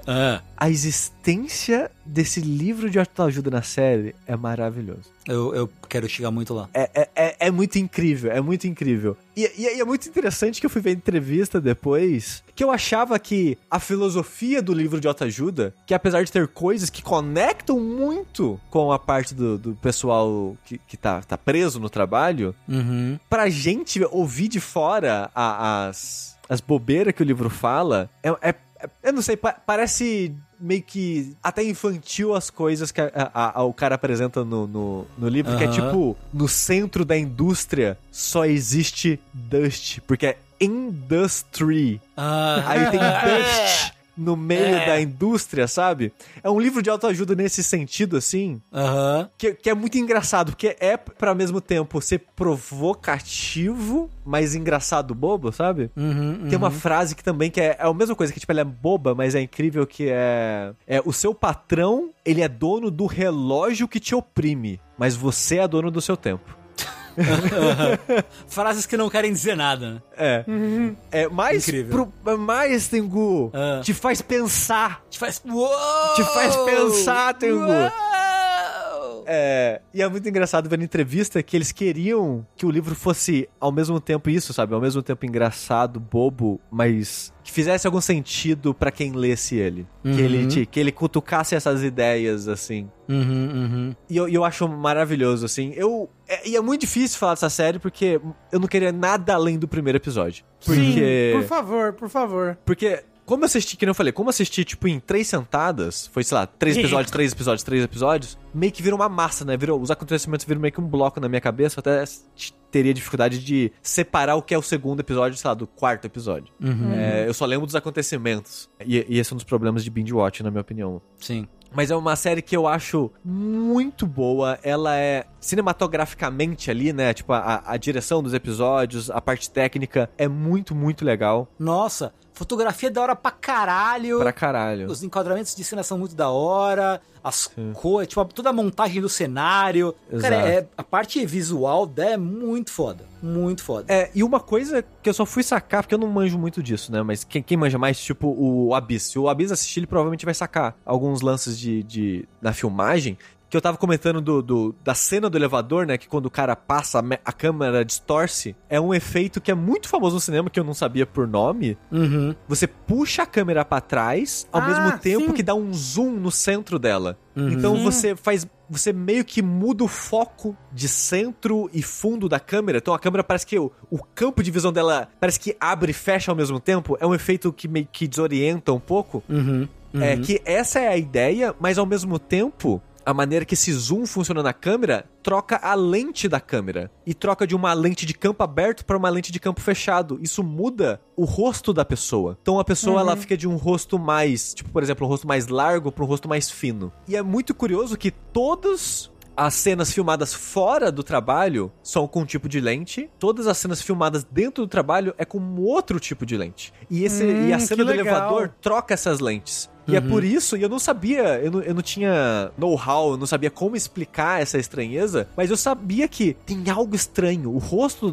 Ah, *laughs* A existência desse livro de autoajuda na série é maravilhoso. eu, eu quero chegar muito lá. É, é, é, é muito incrível, é muito incrível. E, e- e é muito interessante que eu fui ver entrevista depois, que eu achava que a filosofia do livro de autoajuda, que apesar de ter coisas que conectam muito com a parte do, do pessoal que, que tá, tá preso no trabalho, Uhum. pra gente ouvir de fora a- as, as bobeiras que o livro fala, é, é- eu não sei, pa- parece meio que até infantil as coisas que a- a- a- o cara apresenta no, no, no livro, que é tipo, no centro da indústria só existe dust, porque é industry. Ah, Aí tem *laughs* dust no meio É. da indústria, sabe? É um livro de autoajuda nesse sentido, assim, Aham. que, que é muito engraçado, porque é ao mesmo tempo ser provocativo, mas engraçado bobo, sabe? Uhum, Tem uma frase que também que é, é a mesma coisa, que tipo, ela é boba, mas é incrível, que é... É, o seu patrão, ele é dono do relógio que te oprime, mas você é dono do seu tempo. *laughs* Frases que não querem dizer nada, né? É. É mais... Incrível. Pro, mais, Tengu, Ah. te faz pensar. Te faz. Uou! Te faz pensar, Tengu. Uou! É, e é muito engraçado ver na entrevista que eles queriam que o livro fosse ao mesmo tempo isso, sabe? Ao mesmo tempo engraçado, bobo, mas que fizesse algum sentido pra quem lesse ele. Que, Uhum. ele te- que ele cutucasse essas ideias, assim. Uhum, uhum. E eu, eu acho maravilhoso, assim. Eu, é- e é muito difícil falar dessa série porque eu não queria nada além do primeiro episódio. Porque. Sim, por favor, por favor. Porque, como eu assisti, que nem eu falei, como eu assisti, tipo, em três sentadas, foi, sei lá, três episódios, três episódios, três episódios, meio que virou uma massa, né? Virou, os acontecimentos viram meio que um bloco na minha cabeça, eu até teria dificuldade de separar o que é o segundo episódio, sei lá, do quarto episódio. Uhum. É, eu só lembro dos acontecimentos. E, e esse é um dos problemas de binge watch, na minha opinião. Sim. Mas é uma série que eu acho muito boa. Ela é cinematograficamente ali, né? Tipo, a, a direção dos episódios, a parte técnica é muito, muito legal. Nossa, fotografia é da hora pra caralho. Pra caralho. Os enquadramentos de cena são muito da hora. As cores, tipo, toda a montagem do cenário. Cara, Exato. é, a parte visual dela é muito foda. Muito foda. É, e uma coisa que eu só fui sacar, porque eu não manjo muito disso, né? Mas quem, quem manja mais, tipo, o Abyss. Se o Abyss assistir, ele provavelmente vai sacar alguns lances de, de na filmagem. Que eu tava comentando do, do- da cena do elevador, né? Que quando o cara passa, a, me- a câmera distorce. É um efeito que é muito famoso no cinema, que eu não sabia por nome. Uhum. Você puxa a câmera pra trás, ao Ah, mesmo tempo sim. que dá um zoom no centro dela. Uhum. Então você faz. Você meio que muda o foco de centro e fundo da câmera. Então a câmera parece que o, o campo de visão dela parece que abre e fecha ao mesmo tempo. É um efeito que meio que desorienta um pouco. Uhum. Uhum. É que essa é a ideia, mas ao mesmo tempo. A maneira que esse zoom funciona na câmera troca a lente da câmera e troca de uma lente de campo aberto para uma lente de campo fechado. Isso muda o rosto da pessoa. Então a pessoa ela fica de um rosto mais, tipo, por exemplo, um rosto mais largo para um rosto mais fino. E é muito curioso que todos as cenas filmadas fora do trabalho são com um tipo de lente. Todas as cenas filmadas dentro do trabalho é com um outro tipo de lente. E, esse, Hum, e a que cena do legal. elevador troca essas lentes. E é por isso, e eu não sabia, eu não, eu não tinha know-how, eu não sabia como explicar essa estranheza, mas eu sabia que tem algo estranho. O rosto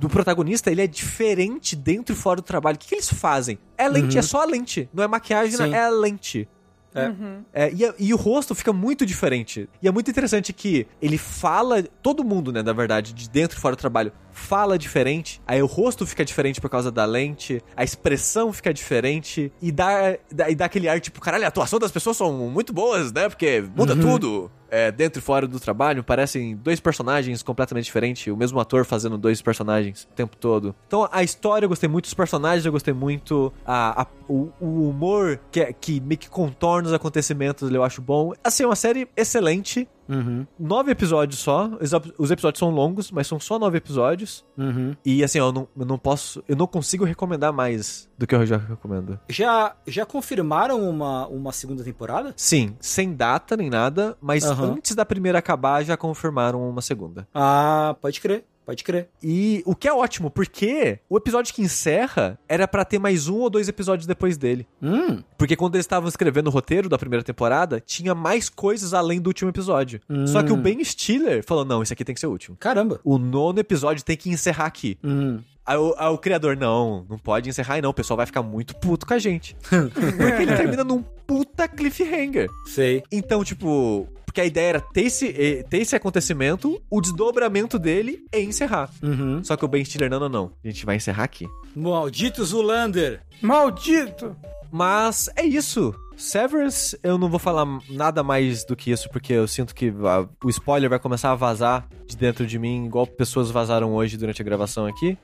do- protagonista, ele é diferente dentro e fora do trabalho. O que, que eles fazem? É lente, é só a lente. Não é maquiagem, Sim. é a lente. É. É, e, e o rosto fica muito diferente. E é muito interessante que ele fala, todo mundo, né, na verdade, de dentro e fora do trabalho, fala diferente, aí o rosto fica diferente por causa da lente, a expressão fica diferente e dá, dá, e dá aquele ar tipo, caralho, a atuação das pessoas são muito boas, né? Porque muda tudo. É, dentro e fora do trabalho, parecem dois personagens completamente diferentes, o mesmo ator fazendo dois personagens o tempo todo. Então a história eu gostei muito, os personagens eu gostei muito, a, a- o, o humor que, é- que meio que contorna os acontecimentos eu acho bom. Assim, é uma série excelente, Uhum, nove episódios só. Os ep- Os episódios são longos, mas são só nove episódios. uhum. E assim, eu não, eu não posso. Eu não consigo recomendar mais do que eu já recomendo. Já, já confirmaram uma, uma segunda temporada? Sim, sem data nem nada, mas Aham. antes da primeira acabar já confirmaram uma segunda. Ah, pode crer, pode crer. E o que é ótimo, porque o episódio que encerra era pra ter mais um ou dois episódios depois dele. Hum, Porque quando eles estavam escrevendo o roteiro da primeira temporada, tinha mais coisas além do último episódio. Hum. Só que o Ben Stiller falou: não, esse aqui tem que ser o último. caramba. O nono episódio tem que encerrar aqui. Hum. Aí o, aí o criador, não, não pode encerrar aí não, o pessoal vai ficar muito puto com a gente. *laughs* Porque ele termina num puta cliffhanger. Sei. Então, tipo, porque a ideia era ter esse, ter esse acontecimento, o desdobramento dele e encerrar. Uhum. Só que o Ben Stiller, não, não, não, a gente vai encerrar aqui. Maldito Zulander. Maldito! Mas é isso. Severance, eu não vou falar nada mais do que isso, porque eu sinto que ah, o spoiler vai começar a vazar de dentro de mim, igual pessoas vazaram hoje durante a gravação aqui.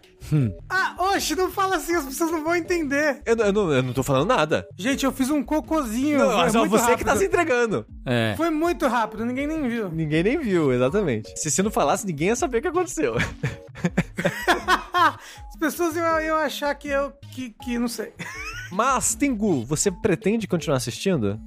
Ah, oxe, não fala assim, as pessoas não vão entender. Eu, não- eu não, eu não tô falando nada. Gente, eu fiz um cocôzinho. Não, mas é você que rápido. tá se entregando. É. Foi muito rápido, ninguém nem viu. Ninguém nem viu, exatamente. Se você não falasse, ninguém ia saber o que aconteceu. *laughs* As pessoas iam, iam achar que eu. Que, que não sei. Mas, Tengu, você pretende continuar assistindo?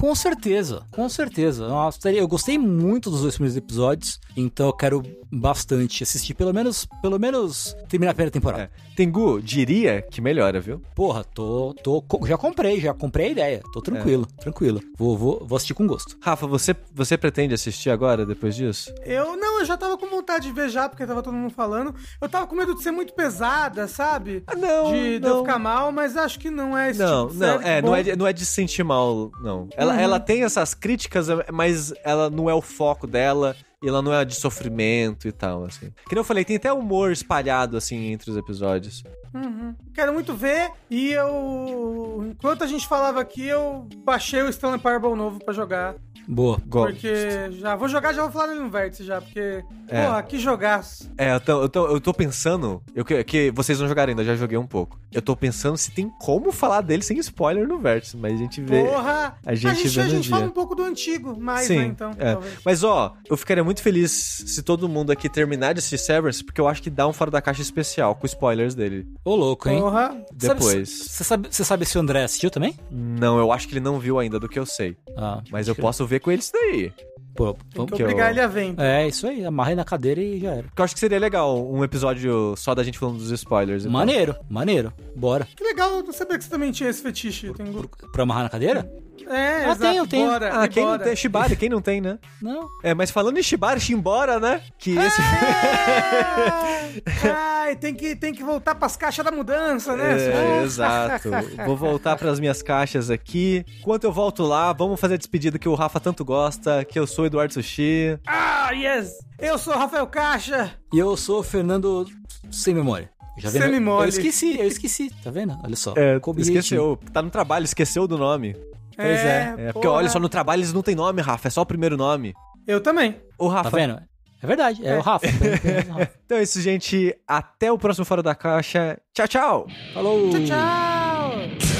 Com certeza, com certeza. Nossa, eu gostei muito dos dois primeiros episódios, então eu quero bastante assistir, pelo menos, pelo menos terminar a primeira temporada. É. Tengu, diria que melhora, viu? Porra, tô, tô, já comprei, já comprei a ideia. Tô tranquilo, tranquilo. Vou, vou, vou assistir com gosto. Rafa, você, você pretende assistir agora, depois disso? Eu não, eu já tava com vontade de ver já, porque tava todo mundo falando. Eu tava com medo de ser muito pesada, sabe? Ah, não, de, de eu não. ficar mal, mas acho que não é esse Não, tipo de não, série. é, não é, de, não é de se sentir mal, não. Ela, ela tem essas críticas, mas ela não é o foco dela e ela não é de sofrimento e tal, assim. Que nem eu falei, tem até humor espalhado, assim, entre os episódios. Uhum. Quero muito ver. E eu. Enquanto a gente falava aqui, eu baixei o Stanley Parable novo pra jogar. Boa. Go- Porque já vou jogar, já vou falar no vértice já. Porque, É. porra, que jogaço. É, eu tô, eu tô, eu tô pensando. Eu, que, que vocês não jogaram ainda, eu já joguei um pouco. Eu tô pensando se tem como falar dele sem spoiler no vértice, mas a gente vê. Porra! a gente vê a gente fala um pouco do antigo, mais, Sim, né? Então, é. Mas ó, eu ficaria muito feliz se todo mundo aqui terminar de assistir Severance, porque eu acho que dá um fora da caixa especial com spoilers dele. Ô, louco, hein? Porra. Depois. Você sabe, você sabe se o André assistiu também? Não, eu acho que ele não viu ainda do que eu sei. Ah, Mas eu posso ver com ele isso daí. Pô, vamos- que que eu- obrigar ele a ver. então. É, isso aí. Amarrei na cadeira e já era. Porque eu acho que seria legal um episódio só da gente falando dos spoilers. e tal. Maneiro, maneiro. Bora. Que legal, eu não sabia que você também tinha esse fetiche. Tem... Pra amarrar na cadeira? É, Ah, exato. tenho, tenho. Bora, Ah, quem não bora. tem Shibari, quem não tem, né? Não. É, mas falando em Shibari, Shimbora, né? Que esse. É! *laughs* Ai, tem que, tem que voltar pras caixas da mudança, né? É, exato. Vou voltar pras minhas caixas aqui. Enquanto eu volto lá, vamos fazer a despedida que o Rafa tanto gosta, que eu sou Eduardo Sushi. Ah, yes! Eu sou o Rafael Caixa. E eu sou o Fernando sem memória. Já vendo? Memória. Eu esqueci, eu esqueci, tá vendo? Olha só. É, esqueceu. Tá no trabalho, esqueceu do nome. Pois é. É, porque porra. olha só, no trabalho eles não tem nome, Rafa, é só o primeiro nome. Eu também. Ô, Rafa. Tá vendo? É verdade, é, o Rafa. apenas o Rafa. Então é isso, gente. Até o próximo Fora da Caixa. Tchau, tchau! Falou! Tchau, tchau!